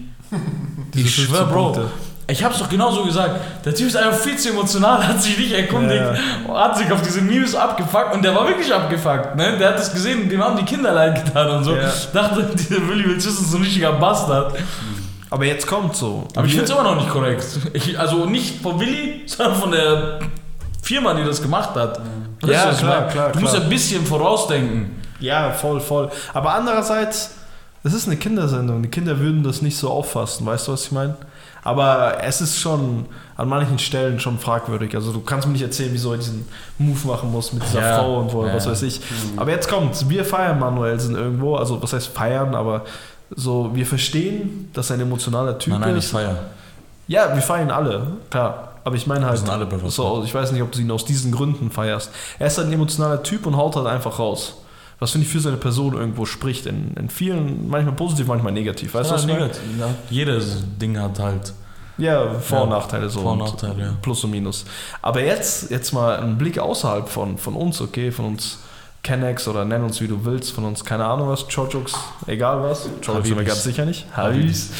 Ich schwör, 15 Bro. Punkte. Ich hab's doch genauso gesagt. Der Typ ist einfach viel zu emotional, <laughs> hat sich nicht erkundigt, Ja. hat sich auf diese Memes abgefuckt und der war wirklich abgefuckt. Ne? Der hat das gesehen, dem haben die Kinder leid getan und so. Ja. Dachte, <laughs> dieser Willi Wills ist so ein richtiger Bastard. Aber jetzt kommt so. Aber ich es immer noch nicht korrekt. Ich, also nicht von Willi, <laughs> sondern von der Firma, die das gemacht hat. Weißt Ja, klar, meine? klar, Du musst klar. ein bisschen vorausdenken. Ja, voll, voll. Aber andererseits, es ist eine Kindersendung. Die Kinder würden das nicht so auffassen. Weißt du, was ich meine? Aber es ist schon an manchen Stellen schon fragwürdig. Also du kannst mir nicht erzählen, wieso er diesen Move machen muss mit dieser Ja, Frau und wo, ja. was weiß ich. Aber jetzt kommt, wir feiern Manuelsen irgendwo. Also was heißt feiern, aber so, wir verstehen, dass er ein emotionaler Typ Nein, nein, ich ist. feier. Ja, wir feiern alle, klar. Aber ich meine halt, so, ich weiß nicht, ob du ihn aus diesen Gründen feierst. Er ist halt ein emotionaler Typ und haut halt einfach raus. Was finde ich für seine Person irgendwo spricht. In, in vielen, manchmal positiv, manchmal negativ. Weißt du, was negativ. Ja, jedes Ding hat halt. Ja, Vor- und Ja, Nachteile so. Vor- und Nachteile, ja. Plus und Minus. Aber jetzt, jetzt mal ein Blick außerhalb von, von uns, okay? Von uns Kennex oder nenn uns wie du willst, von uns, keine Ahnung was, Chojoks, egal was. Chojoks sind wir ganz sicher nicht. Habibis.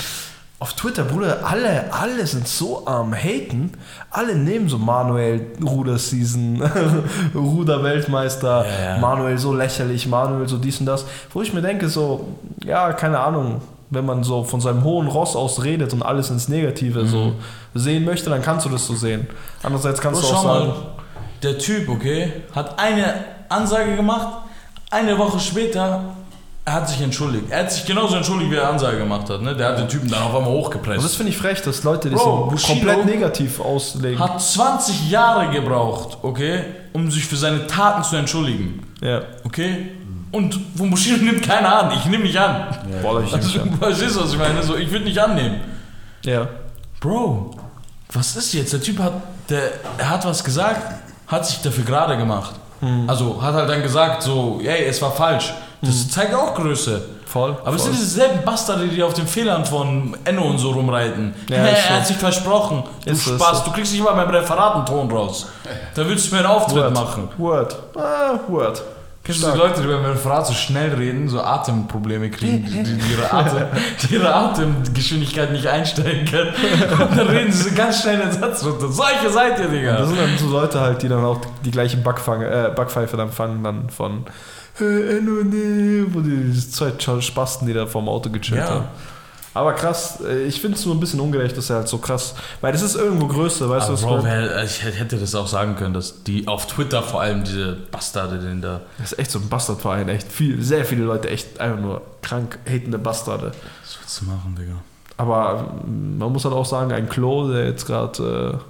Auf Twitter, Bruder, alle, alle sind so am Haten. Alle nehmen so Manuel Ruder-Season, <laughs> Ruder-Weltmeister, Ja, ja. Manuel so lächerlich, Manuel so dies und das. Wo ich mir denke, so, ja, keine Ahnung, wenn man so von seinem hohen Ross aus redet und alles ins Negative so sehen möchte, dann kannst du das so sehen. Andererseits kannst Bro, du auch schau sagen, mal, der Typ, okay, hat eine Ansage gemacht, eine Woche später, er hat sich entschuldigt. Er hat sich genauso entschuldigt, wie er Ansage gemacht hat. Ne? Der hat den Typen dann auf einmal und hochgepresst. das finde ich frech, dass Leute das Bro, so Bushido komplett negativ auslegen. hat 20 Jahre gebraucht, okay, um sich für seine Taten zu entschuldigen. ja, Okay? Und von Bushido nimmt keiner an. Ich nehme nicht an. Boah, ich Also, nicht an. <laughs> verstehst du, was ich meine? So, ich würde nicht annehmen. ja. Bro, was ist jetzt? Der Typ hat, der, er hat was gesagt, hat sich dafür gerade gemacht. Hm. Also hat halt dann gesagt, so, ey, es war falsch. Das zeigt auch Größe. Voll. Aber es sind dieselben Bastarde, die auf den Fehlern von Enno und so rumreiten. Ja, hey, er hat sich versprochen. Du Ist Spaß, du kriegst nicht mal beim Referat einen Ton raus. Da willst du mir einen Auftritt Word. machen. Word. Ah, Word. Kennst du die Leute, die beim Referat so schnell reden, so Atemprobleme kriegen, die, die, ihre, Atem, <laughs> die ihre Atemgeschwindigkeit nicht einstellen können? Und dann reden sie so ganz schnell den Satz runter. Solche seid ihr, Digga. Das sind dann so Leute halt, die dann auch die gleiche Backfange, äh, Backpfeife dann fangen, dann von äh, Enno, nee, wo die zwei Spasten, die da vorm Auto gechillt Ja. haben. Aber krass, äh, ich finde es nur ein bisschen ungerecht, dass er halt so krass, weil das ist irgendwo Größe, weißt du, Aber was Bro, ich meine? wer, ich hätte das auch sagen können, dass die auf Twitter vor allem diese Bastarde, den da. Das ist echt so ein Bastardverein, echt viel, sehr viele Leute, echt einfach nur krank hatende Bastarde. Was willst du machen, Digga? Aber mm, man muss halt auch sagen, ein Klo, der jetzt gerade äh,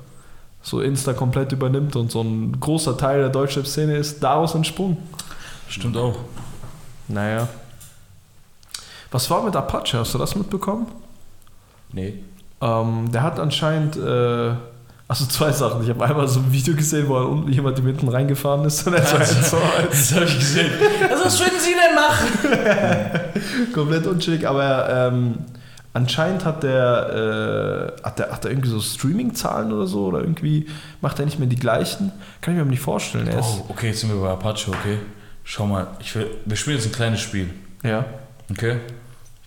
so Insta komplett übernimmt und so ein großer Teil der deutschen Szene ist, daraus entsprungen. Stimmt auch. Naja. Was war mit Apache? Hast du das mitbekommen? Nee. Ähm, der hat anscheinend, äh, also zwei Sachen. Ich habe einmal so ein Video gesehen, wo unten jemand im hinten reingefahren ist und er so, so als <laughs> Das habe ich gesehen. Also, was würden Sie denn machen? <laughs> komplett unschillig, aber ähm, anscheinend hat der, äh, hat der, hat der irgendwie so Streaming-Zahlen oder so oder irgendwie macht er nicht mehr die gleichen. Kann ich mir aber nicht vorstellen. Er Oh, okay, jetzt sind wir bei Apache, okay. Schau mal, ich will, wir spielen jetzt ein kleines Spiel. ja. Okay?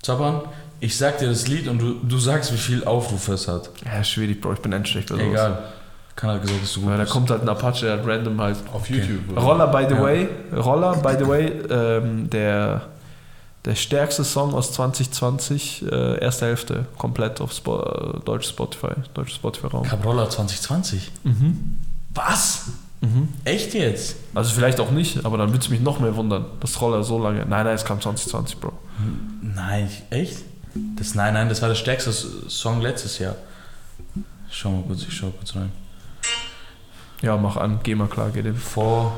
Zappern, ich sag dir das Lied und du, du sagst, wie viel Aufrufe es hat. Ja, schwierig, Bro, ich bin endschlecht. oder Egal. Kann halt gesagt, dass du gut Weil da bist. kommt halt ein Apache, der hat random halt Auf YouTube. oder? Roller, by the Ja. way, Roller, by the way, ähm, der, der stärkste Song aus 2020, äh, erste Hälfte, komplett auf Spo äh, deutsch Spotify, deutsches Spotify-Raum. Cabrolla 2020. Mhm. Was? Mhm. Echt jetzt? Also vielleicht auch nicht, aber dann würde es mich noch mehr wundern, dass Roller so lange. Nein, nein, es kam 2020, Bro. Nein, echt? Das, nein, nein, das war der stärkste Song letztes Jahr. Schau mal kurz, ich schau kurz rein. Ja, mach an, geh mal klar, geh dem. Vor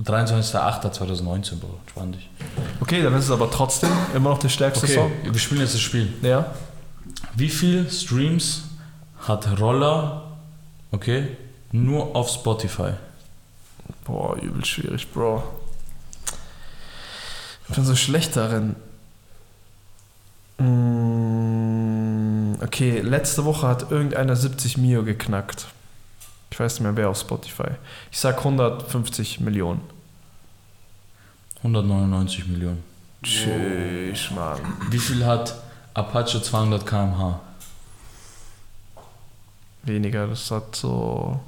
23.08.2019, Bro. Spann dich. Okay, dann ist es aber trotzdem immer noch der stärkste Okay, Song. wir spielen jetzt das Spiel. Ja. Wie viel Streams hat Roller, okay, nur auf Spotify? Boah, übel schwierig, Bro. Ich bin so schlecht darin. Mm, Okay, letzte Woche hat irgendeiner 70 Mio geknackt. Ich weiß nicht mehr, wer auf Spotify. Ich sag 150 Millionen. 199 Millionen. Tschüss, Mann. Wie viel hat Apache 200 km/h? Weniger, das hat so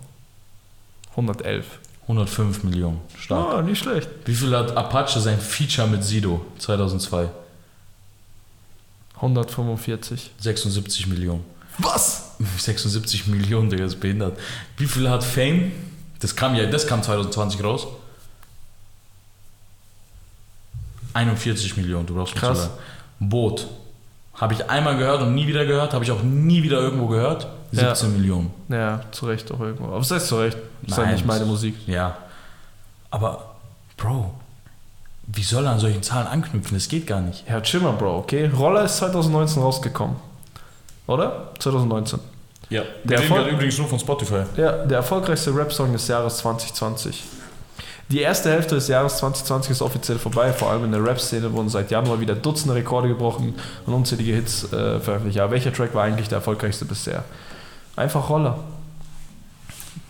111. 105 Millionen. Stark. Ah, nicht schlecht. Wie viel hat Apache sein Feature mit Sido 2002? 145. 76 Millionen. Was? <laughs> 76 Millionen, Digga, ist behindert. Wie viel hat Fame? Das kam ja, das kam 2020 raus. 41 Millionen, du brauchst nicht Krass. Boot. Habe ich einmal gehört und nie wieder gehört, habe ich auch nie wieder irgendwo gehört. 17 Millionen. Ja, zu Recht auch irgendwo. Aber was heißt zu Recht? Das ist ja Nein, nicht meine Musik. Ja. Aber, Bro, wie soll er an solchen Zahlen anknüpfen? Das geht gar nicht. Ja, chill mal, Bro, okay? Roller ist 2019 rausgekommen. Oder? 2019. Ja, Der Erfolg- übrigens nur von Spotify. Ja, der erfolgreichste Rap-Song des Jahres 2020. Die erste Hälfte des Jahres 2020 ist offiziell vorbei. Vor allem in der Rap-Szene wurden seit Januar wieder Dutzende Rekorde gebrochen und unzählige Hits äh, veröffentlicht. Ja, welcher Track war eigentlich der erfolgreichste bisher? Einfach Roller.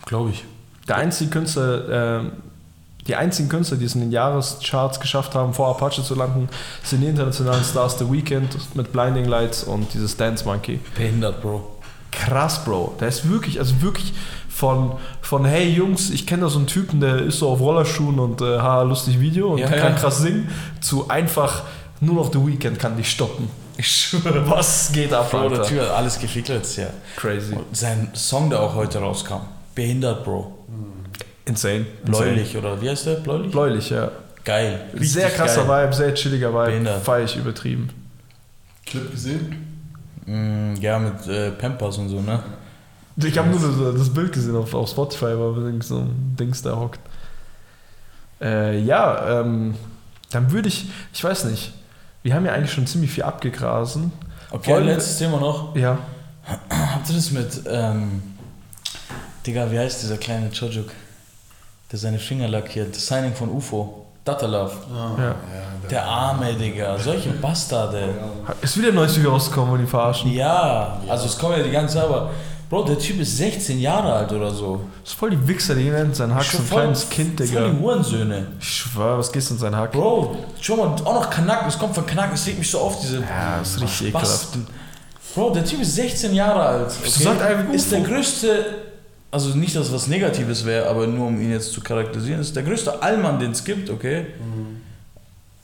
Glaube ich. Der einzige Künstler, ähm, die einzigen Künstler, die es in den Jahrescharts geschafft haben, vor Apache zu landen, sind die internationalen Stars The Weeknd mit Blinding Lights und dieses Dance Monkey. Behindert, Bro. Krass, Bro. Der ist wirklich, also wirklich von, von hey Jungs, ich kenne da so einen Typen, der ist so auf Rollerschuhen und äh, haha, lustig Video und Ja, kann ja. krass singen, zu einfach nur noch The Weeknd kann dich stoppen. Ich schwöre. Was geht ab, Bro, der Alter? Hat alles gefickt letztes Jahr. Crazy. Und sein Song, der auch heute rauskam. Behindert, Bro. Insane. Bläulich, oder wie heißt der? Bläulich? Bläulich, ja. Geil. Richtig sehr krasser geil. Vibe, sehr chilliger Vibe. Behindert. Feier ich übertrieben. Clip gesehen? Mm, ja, mit äh, Pampers und so, ne? Ich habe nur das, das Bild gesehen auf, auf Spotify, weil irgend so ein Dings da hockt. Äh, ja, ähm, dann würde ich, ich weiß nicht, wir haben ja eigentlich schon ziemlich viel abgegrasen. Okay, Wollen letztes Thema noch. Ja, <clears throat> Habt ihr das mit, ähm, Digga, wie heißt dieser kleine Chojuk, der seine Finger lackiert? Das Signing von UFO. Datalove. Ah, Ja. Der arme, Digga. Solche Bastarde. ist wieder ein neues Video rausgekommen, wo die verarschen. Ja, also es kommen ja die ganze Zeit, aber Bro, der Typ ist 16 Jahre alt oder so. Das ist voll die Wichser, die nennt sein Hack, so ein Voll- kleines Kind, Voll Digga. die Hurensöhne. Ich schwör, was gehst du in sein Hack? Bro, schau mal, auch noch Kanaken, es kommt von Kanaken, es regt mich so auf, diese Ja, das ist richtig ekelhaft. Bro, der Typ ist 16 Jahre alt. Okay? sagt einfach ist der größte, also nicht, dass es was Negatives wäre, aber nur um ihn jetzt zu charakterisieren, ist der größte Allmann, den es gibt, okay?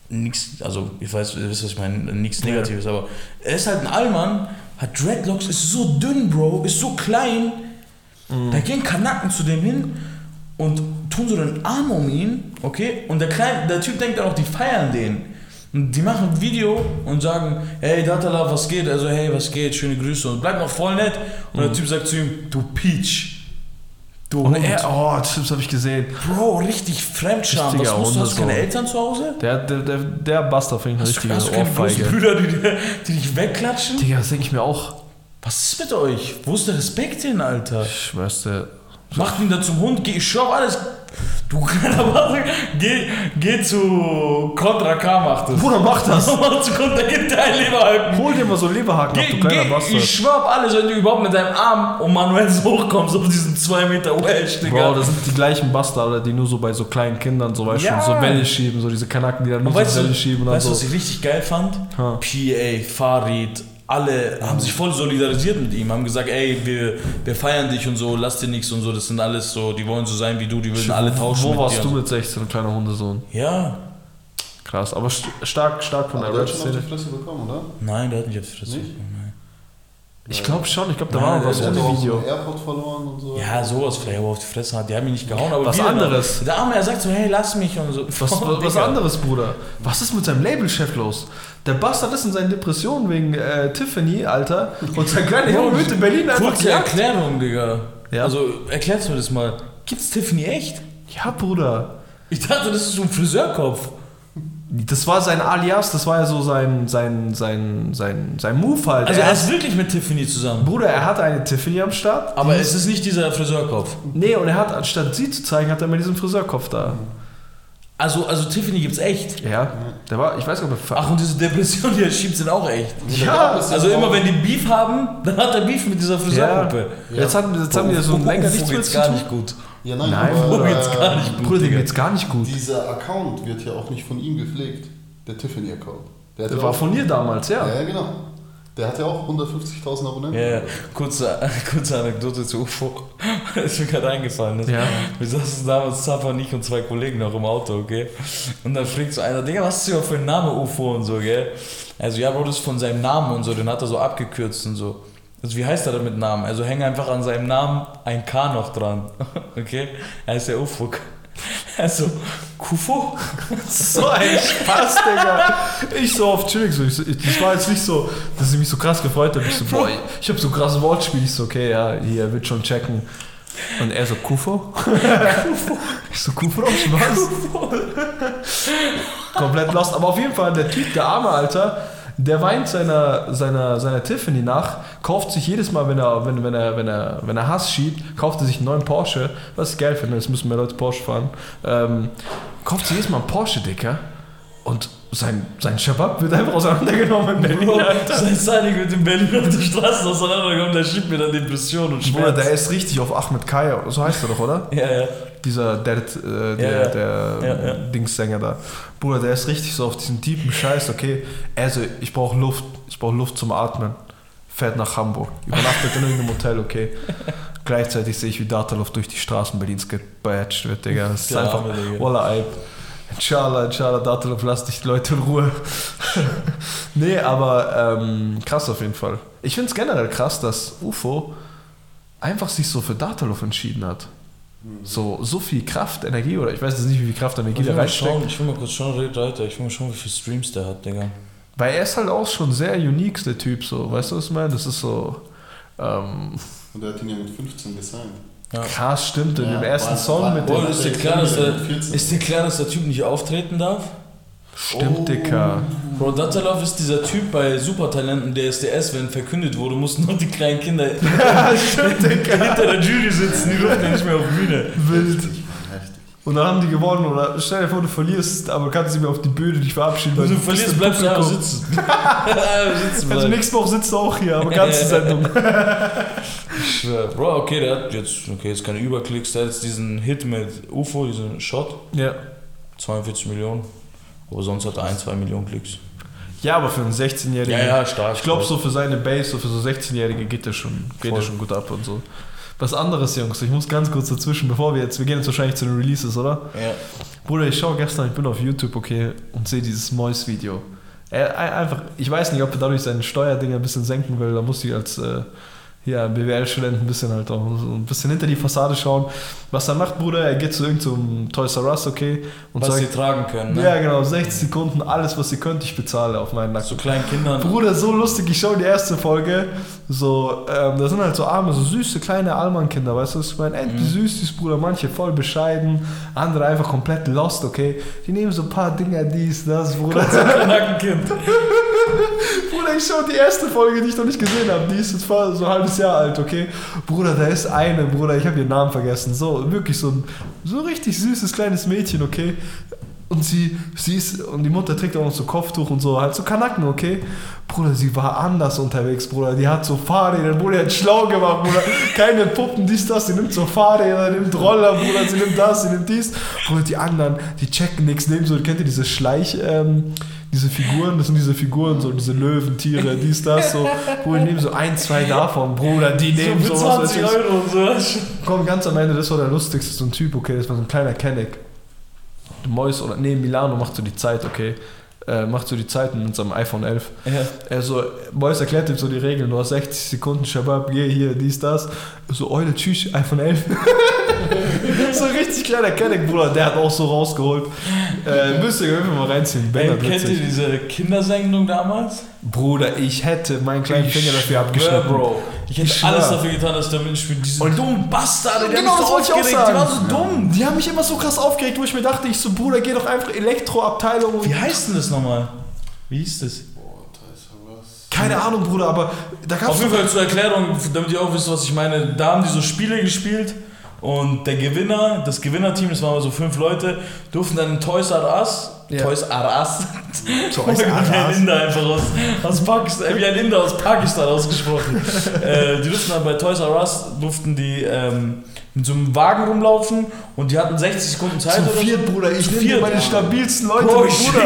Nichts, also ich weiß, ihr wisst, was ich meine, nichts Ja. Negatives, aber er ist halt ein Allmann, hat Dreadlocks, ist so dünn, Bro, ist so klein. Da gehen Kanaken zu dem hin und tun so den Arm um ihn, okay? Und der, Kleine, der Typ denkt dann auch, die feiern den. Und die machen ein Video und sagen, hey Datala, was geht? Also, hey, was geht? Schöne Grüße und bleibt noch voll nett. Und der Typ sagt zu ihm, du Peach. Du Und Hund. er, oh, das habe ich gesehen. Bro, richtig Fremdscham. Was musst du, hast du keine. Eltern zu Hause? Der, der, der, der Buster fängt du, richtige hast du keine großen. Brüder, die, die dich wegklatschen? Digga, das denke ich mir auch. Was ist mit euch? Wo ist der Respekt hin, Alter? Ich schwör's dir. Macht ihn da zum Hund, geh, ich schwör alles. Du kleiner Bastard, geh, geh zu Contra K, mach das. Bruder, mach das! <laughs> Mach zu Contra, gib dein Leberhaken. Hol dir mal so Leberhaken ab, Geh, du kleiner geh, Bastard. ich schwör alles, wenn du überhaupt mit deinem Arm um Manuels hochkommst auf diesen 2 Meter Wedge, Digga. Bro, das sind die gleichen Bastarde, die nur so bei so kleinen Kindern so, weißt Ja. so Welle schieben, so diese Kanaken, die dann nur Und so Welle schieben weißt du, so. was ich richtig geil fand? Ha. PA, Farid, alle haben sich voll solidarisiert mit ihm, haben gesagt, ey, wir, wir feiern dich und so, lass dir nichts und so, das sind alles so, die wollen so sein wie du, die würden alle tauschen Wo mit warst dir. du mit 16, kleiner Hundesohn? so. Ja, Krass, aber st stark, stark von Aber der der hat schon auf die Fresse bekommen, oder? nein, der hat nicht auf die Fresse Nicht? bekommen. Ich glaube schon, ich glaube, da Nein, war noch was ohne Video. Airport verloren und so. Ja, sowas vielleicht, aber auf die Fresse hat. Die haben ihn nicht gehauen, aber Was anderes. Der Arme, er sagt so, hey, lass mich und so. Was, <laughs> was, was anderes, Bruder. Was ist mit seinem Labelchef los? Der Bastard ist in seinen Depressionen wegen äh, Tiffany, Alter. Und sein kleiner Junge wird in Berlin einfach Kurze gejagt. Erklärung, Digga. Ja. Also, erklärst mir das mal. Gibt's Tiffany echt? Ja, Bruder. Ich dachte, das ist so ein Friseurkopf. Das war sein Alias, das war ja so sein, sein, sein, sein, sein Move halt. Also, er er hat, ist wirklich mit Tiffany zusammen. Bruder, er hatte eine Tiffany am Start. Aber es ist nicht dieser Friseurkopf. Nee, und er hat, anstatt sie zu zeigen, hat er immer diesen Friseurkopf da. Also, also Tiffany gibt's echt. Ja, der war, ich weiß nicht, ob er... Ach, und diese Depression, die er schiebt, sind auch echt. ja, Also immer wenn die Beef haben, dann hat er Beef mit dieser Friseurgruppe. Jetzt, hat, jetzt haben wir so ein länger nichts mehr geht's zu gar tun. nicht gut. Ja, nein, Nein, aber Bruder, geht's gar nicht äh, gut. Bruder, dem geht's gar nicht gut. dieser Account wird ja auch nicht von ihm gepflegt. Der Tiffany-Account. hat Der ja war von dir damals, ja. Ja, genau. Der hat ja auch 150.000 Abonnenten. Ja, ja. Kurze, <laughs> kurze Anekdote zu UFO. Das <laughs> ist mir gerade eingefallen. Ist. Ja. Wir saßen damals, Zafa und ich und zwei Kollegen noch im Auto, okay? Und dann fragt so einer, Digga, was ist hier für ein Name UFO und so, gell? Also, ja, Bro, das ist von seinem Namen und so, den hat er so abgekürzt und so. Also, wie heißt er denn mit Namen? Also, häng einfach an seinem Namen ein K noch dran, <laughs> okay? Er ist der UFO. Also, Kufo? <laughs> So ein Spaß, Digga. Ich so auf chillig, so, ich, das war jetzt nicht so, dass ich mich so krass gefreut habe. Ich so, boah, ich habe so krass Wortspiel. Ich so, okay, ja, hier wird schon checken. Und er so, Kufo? <laughs> ich so, Kufo, Spaß. Komplett lost. Aber auf jeden Fall, der Typ, der arme Alter, der weint seiner, seiner, seiner Tiffany nach, kauft sich jedes Mal, wenn er, wenn, wenn, er, wenn, er, wenn er Hass schiebt, kauft er sich einen neuen Porsche. Was ich geil finde, es müssen mehr Leute Porsche fahren. Ähm, kauft sich jedes Mal einen Porsche, Dicker. Und sein, sein Shabab wird einfach auseinandergenommen in Berlin, Bro, Alter. sein Signing mit in Berlin auf der Straße auseinandergekommen, der schiebt mir dann Depression und Bruder, Schmerz. der ist richtig auf Ahmed Kaya, so heißt er doch, oder? <laughs> Ja, ja. Dieser, der, äh, der, Ja, ja. der Ja, ja. Dingssänger da. Bruder, der ist richtig so auf diesen tiefen Scheiß, okay, also ich brauche Luft, ich brauche Luft zum Atmen. Fährt nach Hamburg, übernachtet in irgendeinem Hotel, okay. <laughs> Gleichzeitig sehe ich, wie Datalov durch die Straßen Berlins gebatcht wird, Digga. Das ist einfach. Wallah. Inshallah, inshallah, Datalov, lass dich die Leute in Ruhe. <laughs> nee, aber ähm, krass auf jeden Fall. Ich finde es generell krass, dass UFO einfach sich so für Datalov entschieden hat. So, so viel Kraft, Energie, oder ich weiß jetzt nicht, wie viel Kraft, Energie da schauen, reinsteckt. ich will mal kurz schauen, red weiter. Ich will mal schauen, wie viele Streams der hat, Digga. Weil er ist halt auch schon sehr unique, der Typ, so, weißt du, was ich meine? Das ist so, ähm, Und der hat ihn ja mit 15 gesigned. Ja. krass, stimmt, in Ja, dem ersten war- Song war- mit dem, ist dir klar, dass der, 14. ist dir klar, dass der Typ nicht auftreten darf? stimmt, Oh. Dicker. Bro, Datalov ist dieser Typ bei Supertalenten DSDS, wenn verkündet wurde, mussten nur die kleinen Kinder <laughs> stimmt, hinter der Jury sitzen, die durften ja nicht mehr auf die Bühne. Wild. Und dann haben die gewonnen, oder stell dir vor, du verlierst, aber kannst nicht mehr auf die Bühne dich verabschieden. Wenn weil du bist verlierst, bleibst du einfach Publikum. sitzen. <laughs> Sitzen Also nächste Woche sitzt du auch hier, aber ganze Sendung. <laughs> <laughs> Bro, okay, der hat jetzt, okay, jetzt keine Überklicks, der hat jetzt diesen Hit mit UFO, diesen Shot, ja. 42 Millionen. Aber sonst hat er 1, 2 Millionen Klicks. Ja, aber für einen 16-Jährigen. Ja, ja, stark. Ich glaube, so für seine Base, so für so 16-Jährige geht der schon, geht der schon gut ab und so. Was anderes, Jungs, ich muss ganz kurz dazwischen, bevor wir jetzt, wir gehen jetzt wahrscheinlich zu den Releases, oder? Ja. Bruder, ich schaue gestern, ich bin auf YouTube, okay, und sehe dieses Mois-Video. Ein- einfach, ich weiß nicht, ob er dadurch seine Steuerdinger ein bisschen senken will, da muss ich als äh, ja, BWL-Student ein bisschen halt auch so ein bisschen hinter die Fassade schauen. Was er macht, Bruder, er geht zu irgendeinem Toys R Us, okay, und Was sie sagt, tragen können, ne? ja genau, 60 Sekunden, alles was ihr könnt, ich bezahle auf meinen Nacken. So kleinen Kindern. Bruder, so lustig, ich schaue die erste Folge. So, ähm, da sind halt so arme, so süße kleine Allmann-Kinder, weißt du, was ich meine? Endlich Mhm. süß, Bruder, manche voll bescheiden, andere einfach komplett lost, okay? Die nehmen so ein paar Dinger, dies, das, Bruder. Nackenkind. <laughs> Bruder, ich schaue die erste Folge, die ich noch nicht gesehen habe, die ist jetzt vor so ein halbes Jahr alt, okay? Bruder, da ist eine, Bruder, ich habe ihren Namen vergessen, so, wirklich so ein, so richtig süßes kleines Mädchen, okay? Und sie, sie ist, und die Mutter trägt auch noch so Kopftuch und so, halt so Kanacken, okay? Bruder, sie war anders unterwegs, Bruder. Die hat so Fahrräder, Bruder, die hat schlau gemacht, Bruder. Keine Puppen, dies, das. Sie nimmt so Fahrräder, nimmt Roller, Bruder, sie nimmt das, sie nimmt dies. Bruder, die anderen, die checken nichts, nehmen so, kennt ihr diese Schleich, ähm, diese Figuren, das sind diese Figuren, so diese Löwen, Tiere, dies, das, so. Bruder, nehmen so ein, zwei davon, Bruder, die So nehmen so, 20 was weiß ich. Euro und so. Komm, ganz am Ende, das war der lustigste, so ein Typ, okay, das war so ein kleiner Kenneck. Mois oder, nee, Milano macht so die Zeit, okay. äh, macht so die Zeiten mit seinem iPhone 11. Ja. Also, Boys erklärt ihm so die Regeln. Du hast 60 Sekunden, Shabab, geh hier, dies, das. So, Eule, tschüss, iPhone 11. <laughs> so ein richtig kleiner Kenneck, Bruder. Der hat auch so rausgeholt. Äh, müsst ihr irgendwie mal reinziehen. Ey, Ben kennt ihr diese Kindersendung damals? Bruder, ich hätte meinen kleinen Finger dafür abgeschnitten. Bro. Ich hätte Ich alles schwör. dafür getan, dass der mitspielt. Diese Und- dummen Bastarde, die Genau, haben mich so ich auch aufgeregt. Die waren so dumm. Die haben mich immer so krass aufgeregt, wo ich mir dachte, ich so, Bruder, geh doch einfach Elektroabteilung. Wie heißt denn das nochmal? Wie hieß das? Boah, da ist ja was. Keine Ahnung, Bruder, aber da gab Auf es jeden Fall zur Erklärung, damit ihr auch wisst, was ich meine. Da haben die so Spiele gespielt und der Gewinner, das Gewinnerteam, das waren aber so fünf Leute, durften dann in Toys R Us, Ja. Toys R Us, Toys <laughs> wie R ein Us. Inder einfach aus, aus Pakistan, äh, wie ein Inder aus Pakistan ausgesprochen. <laughs> äh, die durften dann bei Toys R Us, durften die ähm, mit so einem Wagen rumlaufen und die hatten 60 Sekunden Zeit Zu oder so. viert, Bruder. Ich nehme viert. meine stabilsten Leute Bro, ich, Bruder.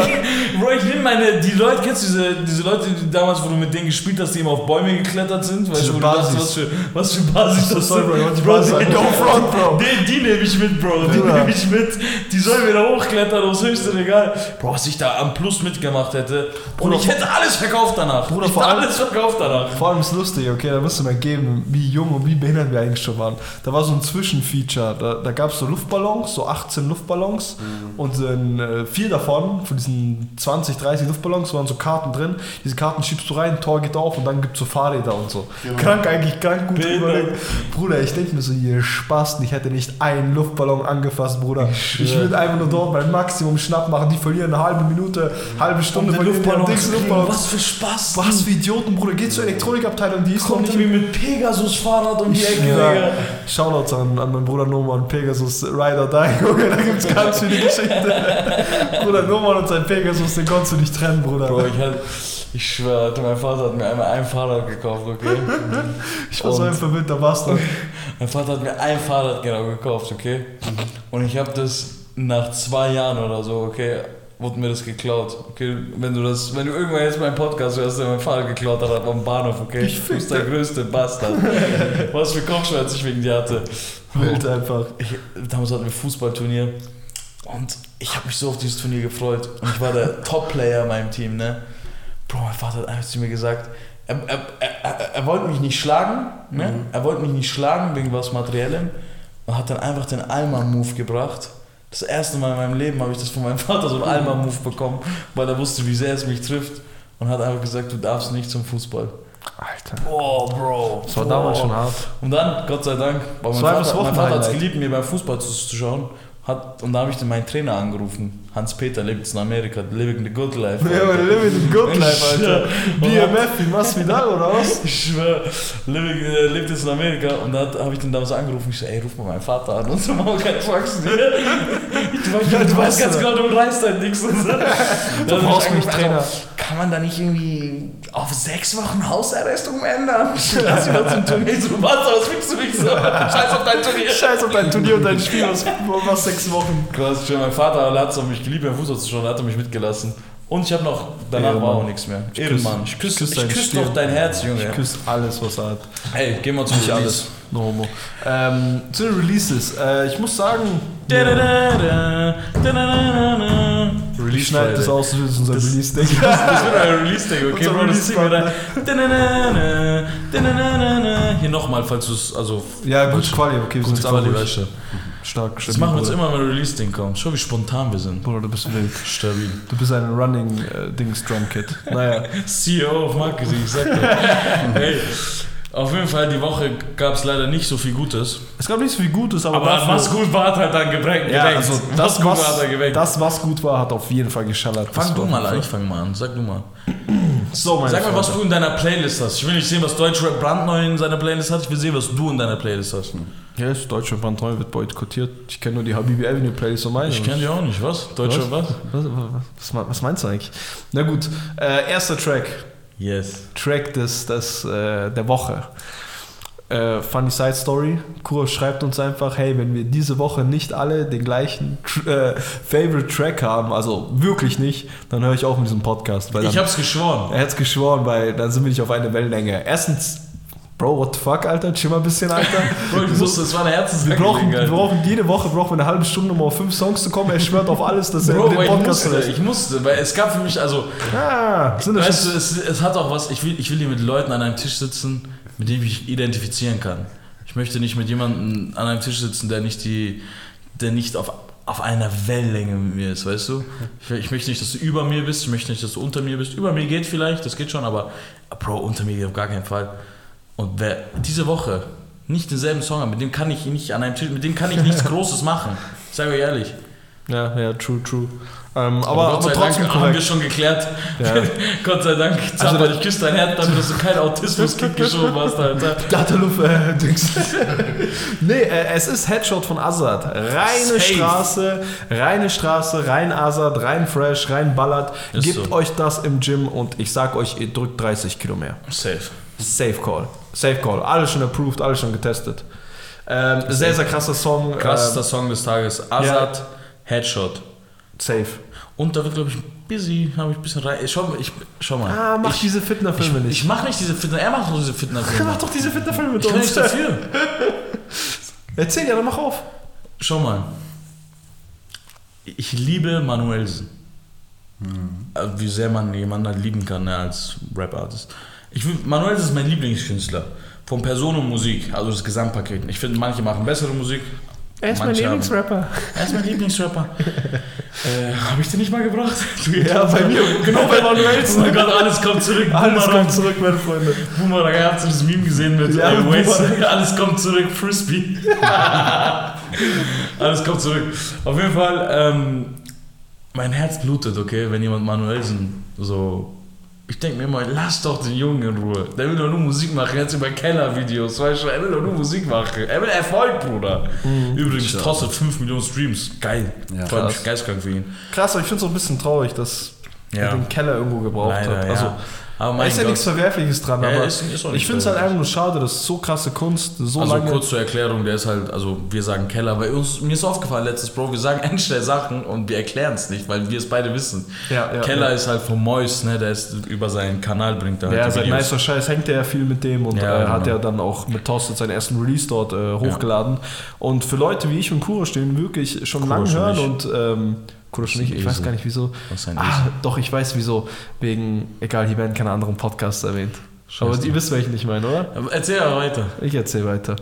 Bro, ich nehme meine, die Leute, kennst du diese, diese Leute, die damals, wo du mit denen gespielt hast, die immer auf Bäume geklettert sind? Weißt du, wo du dachtest, Basis. was für, was für Basis das sind? Bro, die Bro, Basis sagen. die- front, Bro. Die, die nehme ich mit, Bro, die nehme ich mit. Die sollen wieder hochklettern aufs höchste Regal. Bro, was ich da am Plus mitgemacht hätte. Und Bruder, ich hätte alles verkauft danach. Bruder, ich vor allem- alles verkauft danach. Vor allem ist lustig, okay, da musst du mal geben, wie jung und wie behindert wir eigentlich schon waren. Da war so ein Zwischenfeature, da, da gab es so Luftballons, so 18 Luftballons und in, äh, vier davon, von diesen 20, 30 Luftballons, waren so Karten drin. Diese Karten schiebst du rein, Tor geht auf und dann gibt es so Fahrräder und so. Genau. Krank eigentlich, krank gut überlegt. Bruder, ich denke mir so, ihr Spasten, ich hätte nicht einen Luftballon angefasst, Bruder. Ich würde einfach nur dort mein Maximum schnapp machen, die verlieren eine halbe Minute, halbe Stunde, Um den verlieren die am Luftballon dicksten zu kriegen. Luftballon. Was für Spaß. Was für Idioten, Bruder. Geht zur Elektronikabteilung, die ist noch Kommt nicht irgendwie mit Pegasus-Fahrrad um die Ecke. Digga. Shoutouts an, an meinen Bruder Norman, Pegasus Rider Die, <laughs> Junge, da gibt's ganz viele Geschichten. <laughs> Bruder Norman und sein Pegasus, den konntest du nicht trennen, Bruder. Bro, ich, hatte, ich schwöre, mein Vater hat mir einmal ein Fahrrad gekauft, okay? <laughs> ich war so ein verwirrter Bastard. Mein Vater hat mir ein Fahrrad genau gekauft, okay? Und ich habe das nach zwei Jahren oder so, okay, wurde mir das geklaut. Okay, wenn du das, wenn du irgendwann jetzt meinen Podcast hörst, der mein Fahrrad geklaut hat am Bahnhof, okay? Ich du bist der größte Bastard. <laughs> Was für Kopfschmerzen ich wegen dir hatte. Wild einfach. Ich, damals hatten wir Fußballturnier und ich habe mich so auf dieses Turnier gefreut. Und ich war der <laughs> Top-Player in meinem Team, ne? Bro, mein Vater hat einfach zu mir gesagt, er, er, er, er, wollte mich nicht schlagen, ne? Er wollte mich nicht schlagen wegen was Materiellem und hat dann einfach den Alma-Move gebracht. Das erste Mal in meinem Leben habe ich das von meinem Vater so einen Alma-Move bekommen, weil er wusste, wie sehr es mich trifft. Und hat einfach gesagt, du darfst nicht zum Fußball. Alter. Boah, Bro. Das war damals schon hart. Und dann, Gott sei Dank, weil mein Vater, mein Vater hat es geliebt, mir beim Fußball zuzuschauen. Hat, und da habe ich dann meinen Trainer angerufen. Hans-Peter lebt jetzt in Amerika, living the good life. Ja, aber living the good life, Alter. BMF wie Masvidal oder was? <laughs> Ich schwör, living, äh, lebt jetzt in Amerika und da habe ich den damals angerufen. Ich so, ey, ruf mal meinen Vater an und so, machen wir keine Faxen. Du, weißt- Ja, du du weißt ganz genau, du reißt dein Ding. Und so. <laughs> Ich brauchst mich Trainer. Kann man da nicht irgendwie auf sechs Wochen Hausarrest umändern? <laughs> Lass ihn doch zum Turnier. So, was, was willst du mich so? Scheiß auf dein Turnier. Scheiß auf dein Turnier und dein Spiel aus was sechs Wochen. Krass, ich mein Vater hat es mich geliebt, beim Fußball zu schauen, hat er mich mitgelassen. Und ich habe noch, danach Ehrenmann. war auch nichts mehr. Ich küss- Ehrenmann. Ich küsse küss ich küss doch dein Herz, Junge. Ich küsse alles, was er hat. Hey, gehen wir zum Nicht Release. alles. No homo. Ähm, zu den Releases. Äh, ich muss sagen, Da, da, da, da, da, da, da, da. ich Release schneide das aus, das ist unser Das- Release-Ding. Das wird ein Release-Ding, okay, Bro, das ziehen wir. Da, da, da, da, da, da, da, da. Hier nochmal, falls du es, also... Ja, gut, Quali, okay, wir sind jetzt aber Quali, Stark, Das stabil, machen wir jetzt immer, wenn ein Release-Ding kommt. Schau, wie spontan wir sind. Bruder, du bist wild. Stabil. Du bist ein Running äh. Naja. <laughs> CEO of Marketing, ich sag dir. <laughs> hey, auf jeden Fall, die Woche gab es leider nicht so viel Gutes. Es gab nicht so viel Gutes, aber, Aber dafür, was gut war, hat halt dann gebrängt. ja, also was das was, geweckt. das, was gut war, hat auf jeden Fall geschallert. Das Fang du mal an, ich fang mal an. Sag du mal. So, meine Sag mal, was du in deiner Playlist hast. Ich will nicht sehen, was Deutschrap brandneu in seiner Playlist hat. Ich will sehen, was du in deiner Playlist hast. Ja, ist deutsche Brandneu wird boykottiert. Ich kenne nur die Habibi Avenue Playlist von meinen. Ich kenne die auch nicht. Was? Deutschrap was? Was, was, was, was meinst du eigentlich? Na gut, äh, erster Track. Yes. Track des, des, äh, der Woche. Äh, funny Side Story. Kuro schreibt uns einfach, hey, wenn wir diese Woche nicht alle den gleichen äh, Favorite Track haben, also wirklich nicht, dann höre ich auf mit diesem Podcast. Weil Ich dann, hab's geschworen. er hat es geschworen, weil dann sind wir nicht auf einer Wellenlänge. Erstens, Bro, what the fuck, Alter? Chill mal ein bisschen, Alter. <laughs> Bro, ich musste, das war eine Wir brauchen, wir Herzensangelegenheit. brauchen jede Woche brauchen wir eine halbe Stunde, um auf fünf Songs zu kommen. Er schwört auf alles, dass er Bro, den ich Podcast musste, verlässt. ich musste, weil es gab für mich, also, Ah, weißt du, es, es hat auch was, ich will, ich will hier mit Leuten an einem Tisch sitzen, mit denen ich mich identifizieren kann. Ich möchte nicht mit jemandem an einem Tisch sitzen, der nicht die, der nicht auf, auf einer Wellenlänge mit mir ist, weißt du? Ich, ich möchte nicht, dass du über mir bist, ich möchte nicht, dass du unter mir bist. Über mir geht vielleicht, das geht schon, aber Bro, unter mir geht auf gar keinen Fall. Und wer diese Woche nicht denselben Song hat, mit dem kann ich nicht an einem Tisch, mit dem kann ich nichts <laughs> Großes machen. Ich sage euch ehrlich. Ja, ja, true, true. Ähm, aber, Aber, aber, Gott sei trotzdem Dank haben wir schon geklärt. Ja. <laughs> Gott sei Dank. Zappa, Also- ich küsse dein Herz, damit du kein Autismus-Kind geschoben hast, Alter. <laughs> Dataluft, äh, Dings. <laughs> nee, äh, es ist Headshot von Azad. Reine Safe. Straße, reine Straße, rein Azad, rein fresh, rein ballert. Ist Gebt so. euch das im Gym und ich sag euch, ihr drückt 30 Kilo mehr. Safe. Safe Call. Safe Call. Alles schon approved, alles schon getestet. Ähm, sehr, sehr krasser Song. Krassester Ähm, Song des Tages. Azad, Headshot. safe. Und da wird, glaube ich, busy, habe ich ein bisschen rein. Schau, mal, ich, schau mal. Ah, mach ich, diese Fitner-Filme ich, nicht. ich mache nicht diese Fitness, er macht doch diese Fitness-Filme. <laughs> Mach doch diese Fitner-Filme mit Ich kann uns. nichts dafür. <laughs> Erzähl ja, dann mach auf. Schau mal. Ich liebe Manuelsen. Also Wie sehr man jemanden halt lieben kann ne, als Rap-Artist. Ich Manuelsen ist mein Lieblingskünstler. Von Person und Musik, also das Gesamtpaket. Ich finde, manche machen bessere Musik. Er ist mein Lieblingsrapper. Er ist mein Lieblingsrapper. <laughs> äh, Habe ich den nicht mal gebracht? <laughs> Du, Ja, bei mir. Genau bei <laughs> Oh Manuelsen. mein Gott, alles kommt zurück. Alles Boomerang. kommt zurück, meine Freunde. Boomerang, ihr habt so das Meme gesehen mit Ja, äh, Waze. Alles kommt zurück, Frisbee. alles kommt zurück. Auf jeden Fall, ähm, mein Herz blutet, okay, wenn jemand Manuelsen so. Ich denke mir immer, lass doch den Jungen in Ruhe. Der will doch nur Musik machen, jetzt über Keller-Videos, weißt du, er will doch nur Musik machen. Er will Erfolg, Bruder. Übrigens, Tja. Tosse 5 Millionen Streams. Geil. Ja. Freut mich geistkrank für ihn. Krass, aber ich finde es auch ein bisschen traurig, dass er den Keller irgendwo gebraucht Leider, hat. ja. Also, aber da mein ist ja Gott. nichts Verwerfliches dran, Ja, aber ist- ist ich finde es halt einfach nur schade, dass so krasse Kunst so Also lange. kurz zur Erklärung, der ist halt, also wir sagen Keller, weil uns, mir ist aufgefallen letztes Bro, wir sagen <laughs> endlich Sachen und wir erklären es nicht, weil wir es beide wissen. Ja, ja, Keller ist halt vom Mois, ne, der ist über seinen Kanal bringt er halt ja, Videos. Nicer Scheiß hängt er ja viel mit dem und äh, hat genau. ja dann auch mit Tosted seinen ersten Release dort äh, hochgeladen. Und für Leute wie ich und Kuro stehen wirklich schon lange hören und ähm, Schon nicht, ich weiß gar nicht wieso. Ah, doch, ich weiß wieso. Wegen, egal, hier werden keine anderen Podcasts erwähnt. Aber Scheiße. ihr wisst, welchen ich meine, oder? Aber Erzähl aber weiter. Ich erzähle weiter.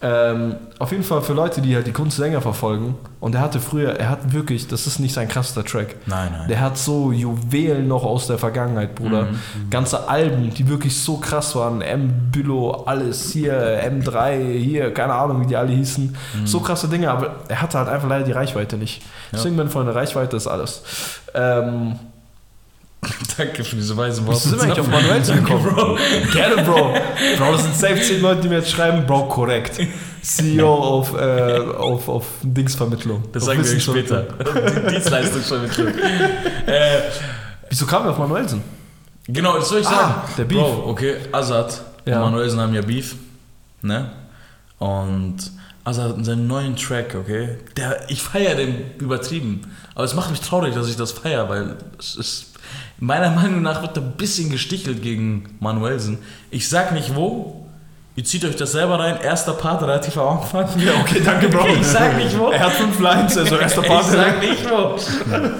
Ähm, auf jeden Fall für Leute, die halt die Kunst länger verfolgen. Und er hatte früher, er hat wirklich, das ist nicht sein krasser Track. Nein, nein. Der hat so Juwelen noch aus der Vergangenheit, Bruder. Mhm. Ganze Alben, die wirklich so krass waren. M, Bülow, alles hier, M3, hier, keine Ahnung, wie die alle hießen. Mhm. So krasse Dinge, aber er hatte halt einfach leider die Reichweite nicht. Deswegen, meine Freunde, Reichweite ist alles. Ähm, <laughs> Danke für diese weisen Worte. sind wir eigentlich auf Manuelsen gekommen? <laughs> Bro. Gerne, Bro. Bro, das sind safe 10 Leute, die mir jetzt schreiben, Bro, korrekt. CEO auf, <laughs> äh, auf, auf Dingsvermittlung. Das auf sagen wir später. Dienstleistungsvermittlung. äh, Wieso kam wir auf Manuelsen? genau, das soll ich Ah, sagen. der Beef. Bro, okay, Azad Ja. und Manuelsen haben ja Beef. Ne? Und Azad hat seinen neuen Track, okay? Der, ich feiere den übertrieben. Aber es macht mich traurig, dass ich das feiere, weil es ist. Meiner Meinung nach wird da ein bisschen gestichelt gegen Manuelsen. Ich sag nicht wo. Ihr zieht euch das selber rein. Erster Part relativ am Anfang. <laughs> Ja, okay, danke, Bro. Ich sag nicht wo. Er hat fünf Lines, also <laughs> erster Ich Part. sag nicht wo. <laughs>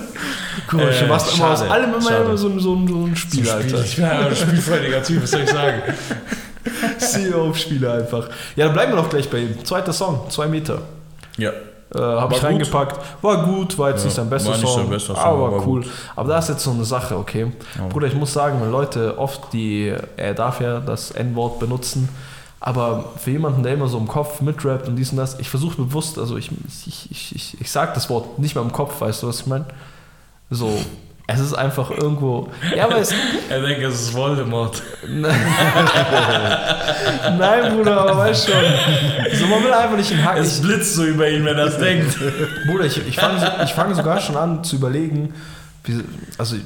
Cool, du Äh, machst immer aus allem immer schade. so, ein- so, so ein Spiel, Spiel. Alter. Ich bin ein spielfreudiger Typ, was soll ich sagen? CEO auf Spiele einfach. Ja, dann bleiben wir doch gleich bei ihm. Zweiter Song, zwei Meter. Ja. Äh, habe ich reingepackt. War gut, war jetzt Ja, nicht sein bester Song, bester Song, aber war cool. gut. Aber da ist jetzt so eine Sache, okay. Bruder, ich muss sagen, weil Leute oft die, er darf ja das N-Wort benutzen, aber für jemanden, der immer so im Kopf mitrappt und dies und das, ich versuche bewusst, also ich, ich, ich, ich, ich sag das Wort nicht mehr im Kopf, weißt du, was ich meine? So, es ist einfach irgendwo, ja, aber es, <laughs> Er denkt, es ist Voldemort. <laughs> nein, Bruder, aber weißt schon, so, man will einfach nicht in Hack, Es ich, blitzt so über ihn, wenn er das denkt. Bruder, ich, ich fange ich fang sogar schon an zu überlegen, wie, also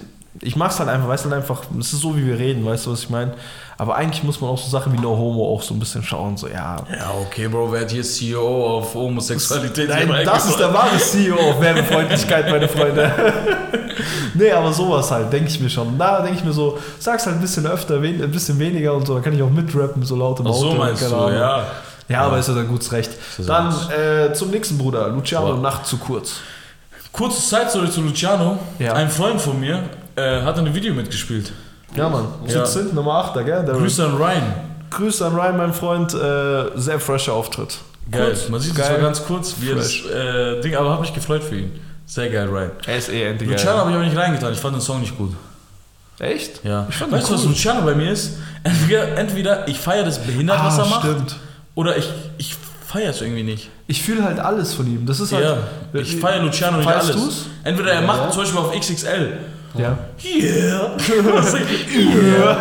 ich mach's halt einfach, weißt du, halt einfach, es ist so, wie wir reden, weißt du, was ich meine? Aber eigentlich muss man auch so Sachen wie No Homo auch so ein bisschen schauen, so, ja. Ja, okay, Bro, wer hat hier CEO auf Homosexualität? Nein, das ist der wahre CEO auf Werbefreundlichkeit, meine Freunde. <laughs> nee, aber sowas halt, denke ich mir schon. Da denke ich mir so, sag's halt ein bisschen öfter, ein bisschen weniger und so, dann kann ich auch mitrappen, so laut im Ach so Auto, meinst du, Ahnung. ja. Ja, aber ist ja dann gutes Recht. Dann äh, zum nächsten Bruder, Luciano. Nacht zu kurz. Kurze Zeitstory zu Luciano. Ja. Ein Freund von mir äh, hat in einem Video mitgespielt. Ja, Mann. Ja. Hinten, Nummer 8, gell? Der Grüße an Ryan. Grüße an Ryan, mein Freund. Äh, sehr fresher Auftritt. Geil. Kurz, Man sieht es zwar ganz kurz, wie er das äh, Ding, aber hat mich gefreut für ihn. Sehr geil, Ryan. Er ist eh endlich Luciano habe ich aber nicht reingetan, ich fand den Song nicht gut. Echt? Ja. Ich fand weißt du, ihn was cool. Luciano bei mir ist? Entweder, entweder ich feiere das behindert, was er macht, Ah, stimmt. oder ich, ich feiere es irgendwie nicht. Ich fühle halt alles von ihm. Das ist halt. ja, ich feiere Luciano nicht alles. du's? Entweder er macht Ja. zum Beispiel auf XXL. Ja. Yeah. <laughs> yeah.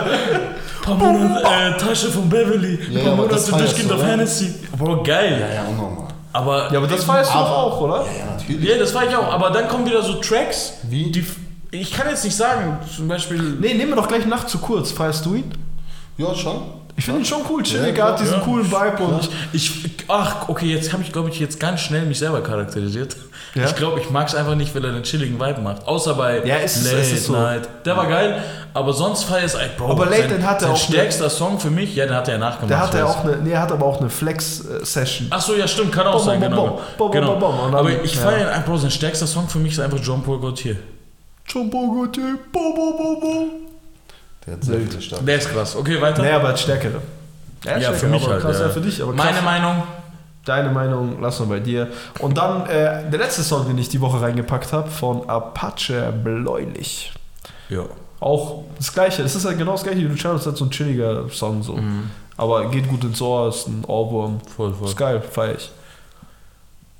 Paar Monate, äh, Tasche von Beverly. Ja, paar Monate durchgehend du, auf? Hennessy. Bro, geil. Ja, ja, unnormal. Aber, Ja, aber das feierst du auch, oder? Ja, ja, natürlich. Ja, das war ich auch. Aber dann kommen wieder so Tracks, Wie? die. Ich kann jetzt nicht sagen, zum Beispiel. Nee, nehmen wir doch gleich Nacht zu kurz. Feierst du ihn? Ja, schon. Ich finde ihn schon cool. Chillig, Ja, hat diesen ja. coolen Vibe und. Ich, ach, okay, jetzt habe ich, glaube ich, jetzt ganz schnell mich selber charakterisiert. Ja? Ich glaube, ich mag es einfach nicht, weil er einen chilligen Vibe macht. Außer bei Ja, ist- es ist so. Night. Der war geil, aber sonst feier es halt, Bro. Aber Late sein, Night hat er auch eine- stärkster Song für mich, ja, den hat er nachgemacht. Der hat ja weiß. auch eine, nee, er hat aber auch eine Flex-Session. Ach so, ja, stimmt, kann auch Bom, sein, bom, genau. bom, bom, genau. bom, bom, dann- aber ich ja. feiere ihn, Bro, sein stärkster Song für mich ist einfach John Paul Gaultier. Jumbo Gautier, bo, bo, bo, bo. Der hat sehr viele. Der ist krass. Okay, weiter. Nee, aber er hat stärkere. Er hat ja, für stärkere, mich halt. Krass, ja. ja. für dich, aber krass. Meine Meinung, Deine Meinung lassen wir bei dir. Und dann äh, der letzte Song, den ich die Woche reingepackt habe, von Apache Bläulich. ja. Auch das gleiche, das ist halt genau das gleiche wie Luciano, das ist halt so ein chilliger Song so. Aber geht gut ins Ohr, ist ein Ohrwurm. Voll, voll. Ist geil, feier ich.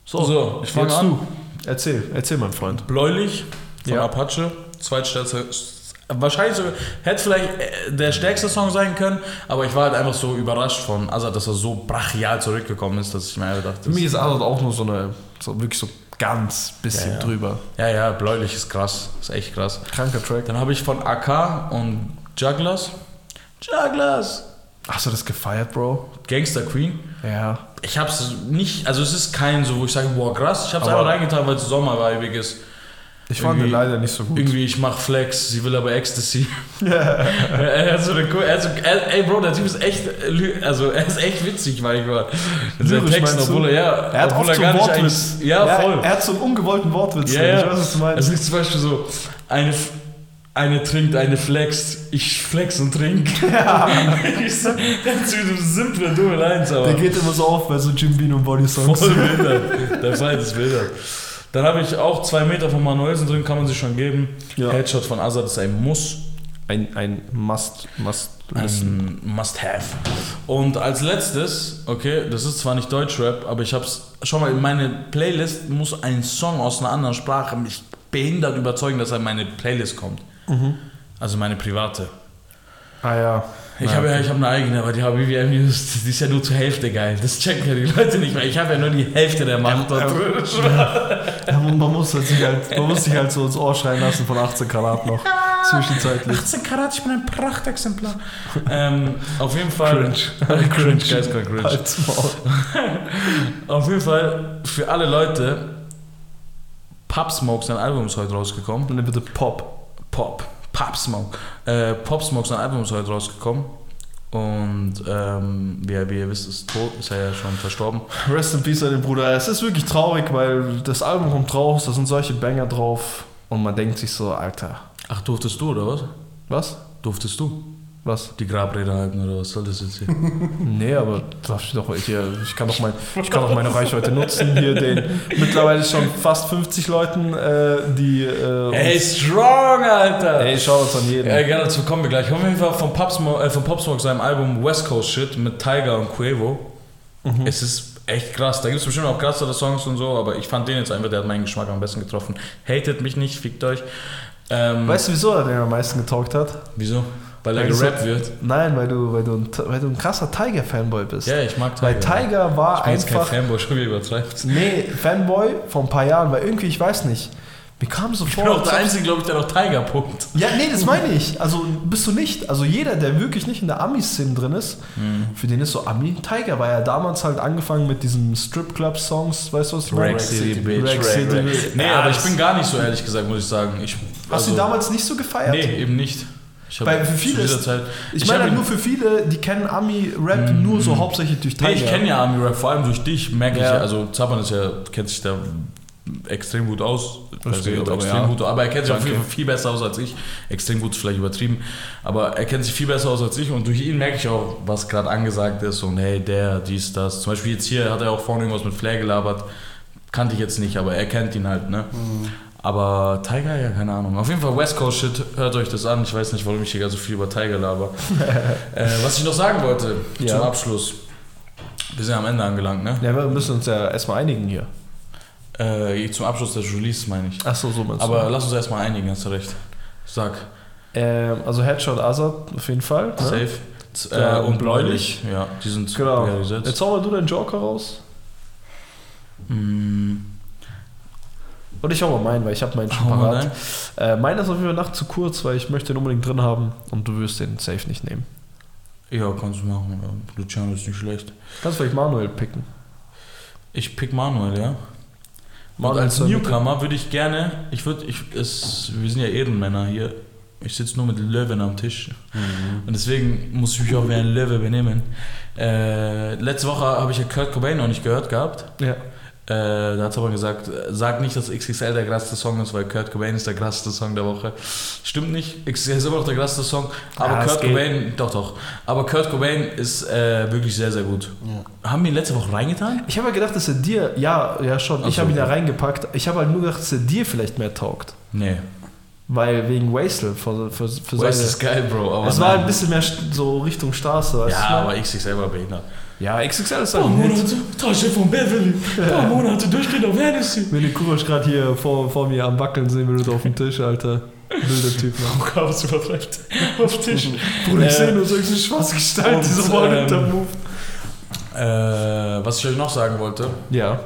So, ich fange an. du. Erzähl, erzähl, mein Freund. Bläulich von Ja. Apache, zweitstärkster. Wahrscheinlich sogar, hätte vielleicht äh, der stärkste Song sein können, aber ich war halt einfach so überrascht von Azad, dass er so brachial zurückgekommen ist, dass ich mir einfach dachte, Für mich ist Arnold auch nur so eine, so wirklich so ganz bisschen Ja, ja. drüber. ja, ja, bläulich ist krass, ist echt krass. Kranker Track. Dann habe ich von AK und Jugglers, Jugglers, Hast du das gefeiert, Bro? Gangster Queen. Ja. Ich hab's nicht, also es ist kein so, wo ich sage, boah krass, ich hab's Aber- einfach reingetan, weil es Sommerweibig ist. Ich fand den leider nicht so gut. Irgendwie, ich mach Flex, sie will aber Ecstasy. <laughs> er hat so eine cool, er hat so, er, ey Bro, der Typ ist echt, also er ist echt witzig manchmal. Der Text, obwohl er, ja, Er hat obwohl oft so einen Wortwitz. eigentlich- Ja, voll. Er, er hat so einen ungewollten Wortwitz. ja, ja. Ich weiß, was du meinst. Es ist zum Beispiel so, eine, eine trinkt, eine flext, ich flex und trink. <laughs> Ja. <laughs> ich der hat so simple, dumme Lines, aber Der geht immer so auf bei so Jim Bean und Body Songs. voll behindert. Der Fight ist behindert. Dann habe ich auch zwei Meter von Manuelsen drin, kann man sich schon geben. Ja. Headshot von Azad ist ein Muss. Ein, ein Must, Must listen. Ein Must-Have. Und als letztes, okay, das ist zwar nicht Deutschrap, aber ich hab's schon mal in meine Playlist muss ein Song aus einer anderen Sprache mich behindert überzeugen, dass er in meine Playlist kommt. Also meine private. Ah ja. Ich Ja, habe ja, ich habe eine eigene, aber die HBBM News, die ist ja nur zur Hälfte geil. Das checken ja die Leute nicht mehr. Ich habe ja nur die Hälfte der Macht da drin. <laughs> Ja, man, man, muss halt sich halt, man muss sich halt so ins Ohr schreien lassen von 18 Karat noch. Zwischenzeitlich. 18 Karat, ich bin ein Prachtexemplar. ähm, auf jeden Fall. Cringe. cringe, geistkrank cringe. Halt's. <laughs> Auf jeden Fall für alle Leute, Pop Smoke, sein Album ist heute rausgekommen. Und dann bitte Pop. Pop, Pop Smoke. Äh, Pop Smoke, sein Album ist heute rausgekommen. Und ähm, wie, ihr, wie ihr wisst, ist tot, ist er ja schon verstorben. <laughs> Rest in Peace an den Bruder. Es ist wirklich traurig, weil das Album kommt raus, da sind solche Banger drauf und man denkt sich so, Alter, Ach, durftest du oder was? was? Durftest du Was? die Grabrede halten oder was soll das jetzt hier? <laughs> Nee, aber darf ich doch hier, ich kann doch, mein, ich kann doch meine Reichweite nutzen hier den mittlerweile schon fast 50 Leuten, äh, die äh, Ey, strong, Alter! ey, schau uns an jeden. Ja, gerne, dazu kommen wir gleich. Auf jeden Fall von Pop Smoke, äh, von Pop Smoke seinem Album West Coast Shit mit Tiger und Quavo. Mhm. Es ist echt krass. Da gibt es bestimmt auch krassere Songs und so, aber ich fand den jetzt einfach, der hat meinen Geschmack am besten getroffen. Hatet mich nicht, fickt euch. Ähm, Weißt du, wieso er den am meisten getaugt hat? wieso? Weil er Weil gerappt wird. Nein, weil du, weil du, ein, weil du ein krasser Tiger-Fanboy bist. Ja, ich mag Tiger. Weil Tiger war ich bin jetzt kein einfach. Fanboy, schon wieder übertreibt. Nee, Fanboy vor ein paar Jahren, weil irgendwie, ich weiß nicht. Mir kam so Ich bin auch der Einzige, glaube ich, der noch Tiger punkt. Ja, nee, das meine ich. Also bist du nicht. Also jeder, der wirklich nicht in der Ami-Szene drin ist, für den ist so Ami. Tiger war ja damals halt angefangen mit diesen Strip-Club-Songs, weißt du was? Rack City, Bitch. Rack City. Nee, aber ich bin gar nicht so ehrlich gesagt, muss ich sagen. Ich, Hast du ihn damals nicht so gefeiert? Nee, eben nicht. Ich Weil für viele ist- Zeit. Ich, Ich meine halt nur für viele, die kennen Ami-Rap nur so hauptsächlich durch Tiger. Nee, ich kenne ja Army Rap, vor allem durch dich, merke ich Ja. ja. Also Zapan ist ja, kennt sich da extrem gut aus. Das Also, geht, aber, aber extrem ja. gut, aber er kennt sich auch Danke. viel, viel besser aus als ich. Extrem gut ist vielleicht übertrieben. Aber er kennt sich viel besser aus als ich und durch ihn merke ich auch, was gerade angesagt ist und hey, der, dies, das. Zum Beispiel jetzt hier hat er auch vorne irgendwas mit Flair gelabert. Kannte ich jetzt nicht, aber er kennt ihn halt, ne? Aber Tiger, ja, keine Ahnung. Auf jeden Fall West Coast Shit, hört euch das an. Ich weiß nicht, warum ich hier so viel über Tiger laber. <laughs> äh, was ich noch sagen wollte Ja. zum Abschluss. Wir sind am Ende angelangt, ne? Ja, wir müssen uns ja erstmal einigen hier. Äh, zum Abschluss des Releases meine ich. Achso, so meinst Aber du. lass uns erstmal einigen, hast du recht. Sag, Ähm, also Headshot Azad auf jeden Fall. Ne? safe. Ja, Äh, und und bläulich, ja, die sind Genau. realisiert. Jetzt hau mal du deinen Joker raus. Mm, Und ich hau mal meinen, weil ich habe meinen schon mal parat. Äh, meiner ist auf jeden Fall Nacht zu kurz, weil ich möchte den unbedingt drin haben und du wirst den safe nicht nehmen. Ja, kannst du machen. Ja. Luciano ist nicht schlecht. Kannst vielleicht Manuel picken. Ich pick Manuel, ja. Und Manuel als zur Mitte. Newcomer würde ich gerne, ich würde, ich, es, wir sind ja Ehrenmänner hier. Ich sitze nur mit Löwen am Tisch. Und deswegen muss ich mich auch wie ein Löwe benehmen. Äh, letzte Woche habe ich ja Kurt Cobain noch nicht gehört gehabt. Ja. Äh, da hat aber gesagt, äh, sag nicht, dass XXL der krasseste Song ist, weil Kurt Cobain ist der krasseste Song der Woche. Stimmt nicht, XXL ist immer noch der krasseste Song, aber Ja, es Kurt geht. Cobain, doch, doch. Aber Kurt Cobain ist äh, wirklich sehr, sehr gut. Ja. Haben wir ihn letzte Woche reingetan? Ich habe ja gedacht, dass er dir, ja, ja schon, Ach ich so, habe ihn da reingepackt. Ich habe halt nur gedacht, dass er dir vielleicht mehr taugt. Nee. Weil wegen Wastel für, für, für seine... ist geil, Bro. Aber Es war nein. ein bisschen mehr so Richtung Straße, Ja, aber XXL war behindert. Ja, XXL ist halt ein Hit. Tasche von Beverly. Ein paar Monate durchgehend auf Hennessy. Wenn die Kurosch gerade hier vor, vor mir am Wackeln sehen würde auf dem Tisch, Alter. Wilder Typ, Mann. Chaos übertreibt. Auf Tisch. Bruder, ich Äh, sehe nur so eine schwarze Gestalt, und, die so vorne ähm, Move. Äh, was ich euch noch sagen wollte, Ja.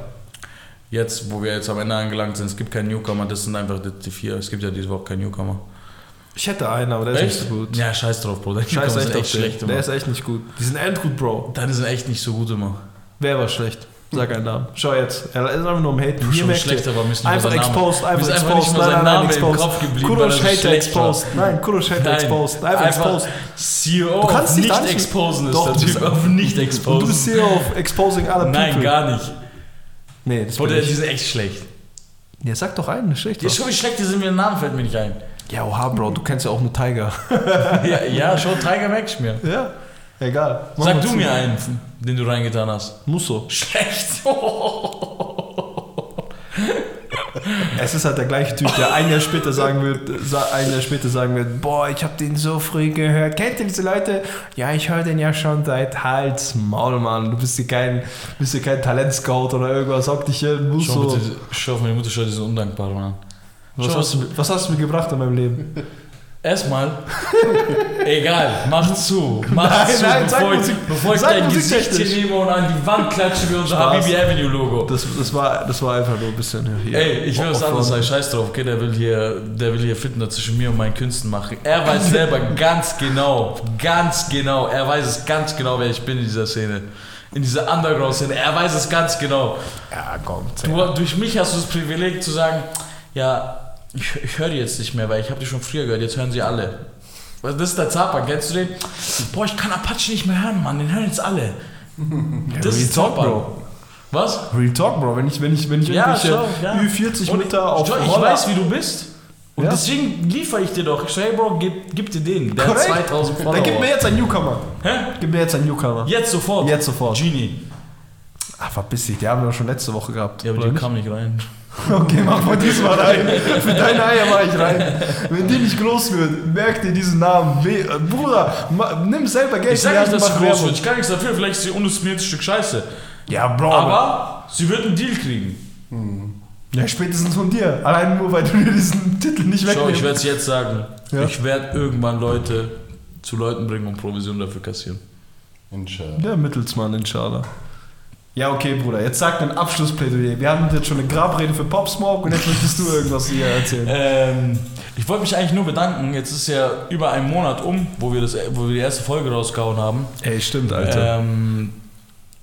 jetzt, wo wir jetzt am Ende angelangt sind, es gibt keinen Newcomer, das sind einfach die, die vier. Es gibt ja diese Woche keinen Newcomer. Ich hätte einen, aber der ist nicht so gut. Ja, scheiß drauf, Bro. Der Scheiß echt ist echt schlecht Der immer. ist echt nicht gut. Die sind endgut, Bro. Deine sind echt nicht so gut immer. Wer war schlecht? Sag einen Namen. Schau jetzt. Er ist einfach nur am Haten. Hier merkt schlecht, ihr. aber ist mal Einfach exposed, einfach ist einfach nicht exposed. mal sein Nein, nein, nein, exposed. Kopf geblieben, Kurosh er Hater war. exposed. Nein, Kurosh Hater exposed. Einfach exposed. CEO Du kannst nicht nicht exposen ist Doch, der du Typ bist- auf nicht Und du exposen. bist hier auf exposing other people. Nein, gar nicht. Nee, das Oder bin die sind echt schlecht. Ja, sag doch einen, schlecht. Ist schon wie schlecht, die sind mir ein Name fällt mir nicht ein. Ja, oha, Bro, du kennst ja auch nur Tiger. <laughs> ja, ja, schon Tiger merk ich mir. ja, egal. Mach Sag du mir einen, den du reingetan hast. Muss so. Schlecht. <laughs> Es ist halt der gleiche Typ, der ein Jahr später sagen wird, ein Jahr später sagen wird, boah, ich habe den so früh gehört. Kennt ihr diese Leute? Ja, ich höre den ja schon seit Hals, Maul, Mann. Du bist hier kein, bist hier kein Talentscout oder irgendwas. Hock dich hier, muss Schau bitte, schau auf meine Mutter, schau diesen undankbaren Mann. Was hast, du, was hast du mir gebracht in meinem Leben? <laughs> Erstmal, egal, mach zu, <laughs> mach Nein, zu, nein, bevor, ich, Musik- bevor ich dein Gesicht musiktechnisch. hier nehme und an die Wand klatsche wie unser Spaß. Habibi Avenue Logo. Das, das, war, das war einfach nur ein bisschen hier. Ey, ich will was anderes sagen, scheiß drauf, okay, der will hier, der will hier Fitner zwischen mir und meinen Künsten machen. Er weiß <laughs> selber ganz genau, ganz genau, er weiß es ganz genau, wer ich bin in dieser Szene. In dieser Underground-Szene, er weiß es ganz genau. Ja, komm. Du, durch mich hast du das Privileg zu sagen, ja, ich, ich höre die jetzt nicht mehr, weil ich habe die schon früher gehört, jetzt hören sie alle. Was das ist der Zappa, kennst du den? Boah, ich kann Apache nicht mehr hören, Mann, den hören jetzt alle. <laughs> Das Real ist Talk, Zappa. Bro. Was? Real Talk, Bro. Wenn ich, wenn ich, wenn ich Ja, irgendwelche schau, ja. Ü40 Und Mütter auf ich, ich Roller- weiß, wie du bist. Und Ja. deswegen liefere ich dir doch. Ich sage, hey Bro, gib, gib dir den. Der Korrekt. hat 2000 Follower. Dann gib mir jetzt einen Newcomer. Hä? Gib mir jetzt einen Newcomer. Jetzt sofort. Jetzt sofort. Genie. Verpiss dich, die haben wir doch schon letzte Woche gehabt. Ja, aber die nicht? kam nicht rein. <laughs> Okay, mach mal diesmal rein. Für deine Eier mach ich rein. Wenn die nicht groß wird, merk dir diesen Namen. We äh, Bruder, nimm selber Geld Ich sag nicht, dass sie groß wird. Ich kann nichts dafür. Vielleicht ist sie undiszipliniert Stück Scheiße. Ja, Bro. Aber sie wird einen Deal kriegen. ja, spätestens von dir. Allein nur, weil du dir diesen Titel nicht Schau, ich wegnimmst. werde es jetzt sagen. Ja. Ich werde irgendwann Leute zu Leuten bringen und Provision dafür kassieren. Inshallah. Der Mittelsmann, inshallah. Ja, okay, Bruder, jetzt sag ein Abschlussplädoyer. Wir haben jetzt schon eine Grabrede für Pop Smoke und jetzt möchtest du irgendwas hier erzählen. Ähm, ich wollte mich eigentlich nur bedanken. Jetzt ist ja über ein Monat um, wo wir, das, wo wir die erste Folge rausgehauen haben. Ey, stimmt, Alter. Ähm,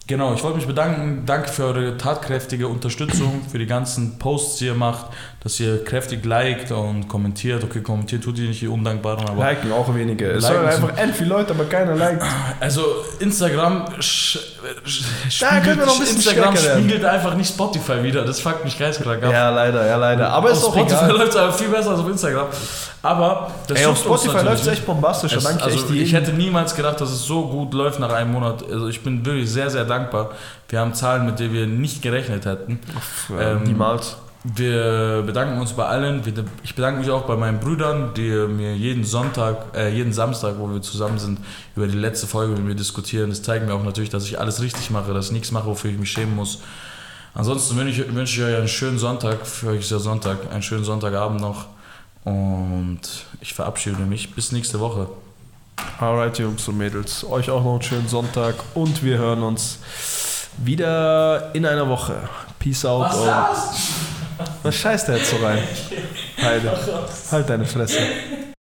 genau, ich wollte mich bedanken. Danke für eure tatkräftige Unterstützung, für die ganzen Posts, die ihr macht, dass ihr kräftig liked und kommentiert. Okay, kommentiert tut ihr nicht, die Undankbaren, aber. Liken auch wenige. Es Liken sollen einfach end viele Leute, aber keiner liked. Also Instagram, sch, sch, Da können wir noch ein bisschen Instagram spiegelt einfach nicht Spotify wieder. Das fuckt mich geistkrank ab. Ja, leider, ja, leider. Aber ist auf auch Spotify läuft es aber viel besser als auf Instagram. Aber das Ey, auf Spotify läuft es echt bombastisch. Es, da danke also ich hätte niemals gedacht, dass es so gut läuft nach einem Monat. Also ich bin wirklich sehr, sehr dankbar. Wir haben Zahlen, mit denen wir nicht gerechnet hätten. Ja, ähm, niemals. Wir bedanken uns bei allen. Ich bedanke mich auch bei meinen Brüdern, die mir jeden Sonntag, äh, jeden Samstag, wo wir zusammen sind, über die letzte Folge mit mir diskutieren. Das zeigt mir auch natürlich, dass ich alles richtig mache, dass ich nichts mache, wofür ich mich schämen muss. Ansonsten wünsche ich, wünsche ich euch einen schönen Sonntag. Für euch ist ja Sonntag. Einen schönen Sonntagabend noch. Und ich verabschiede mich. Bis nächste Woche. Alright, Jungs und Mädels. Euch auch noch einen schönen Sonntag und wir hören uns wieder in einer Woche. Peace out. und das? Was scheißt der jetzt so rein? Heide. Halt deine Fresse.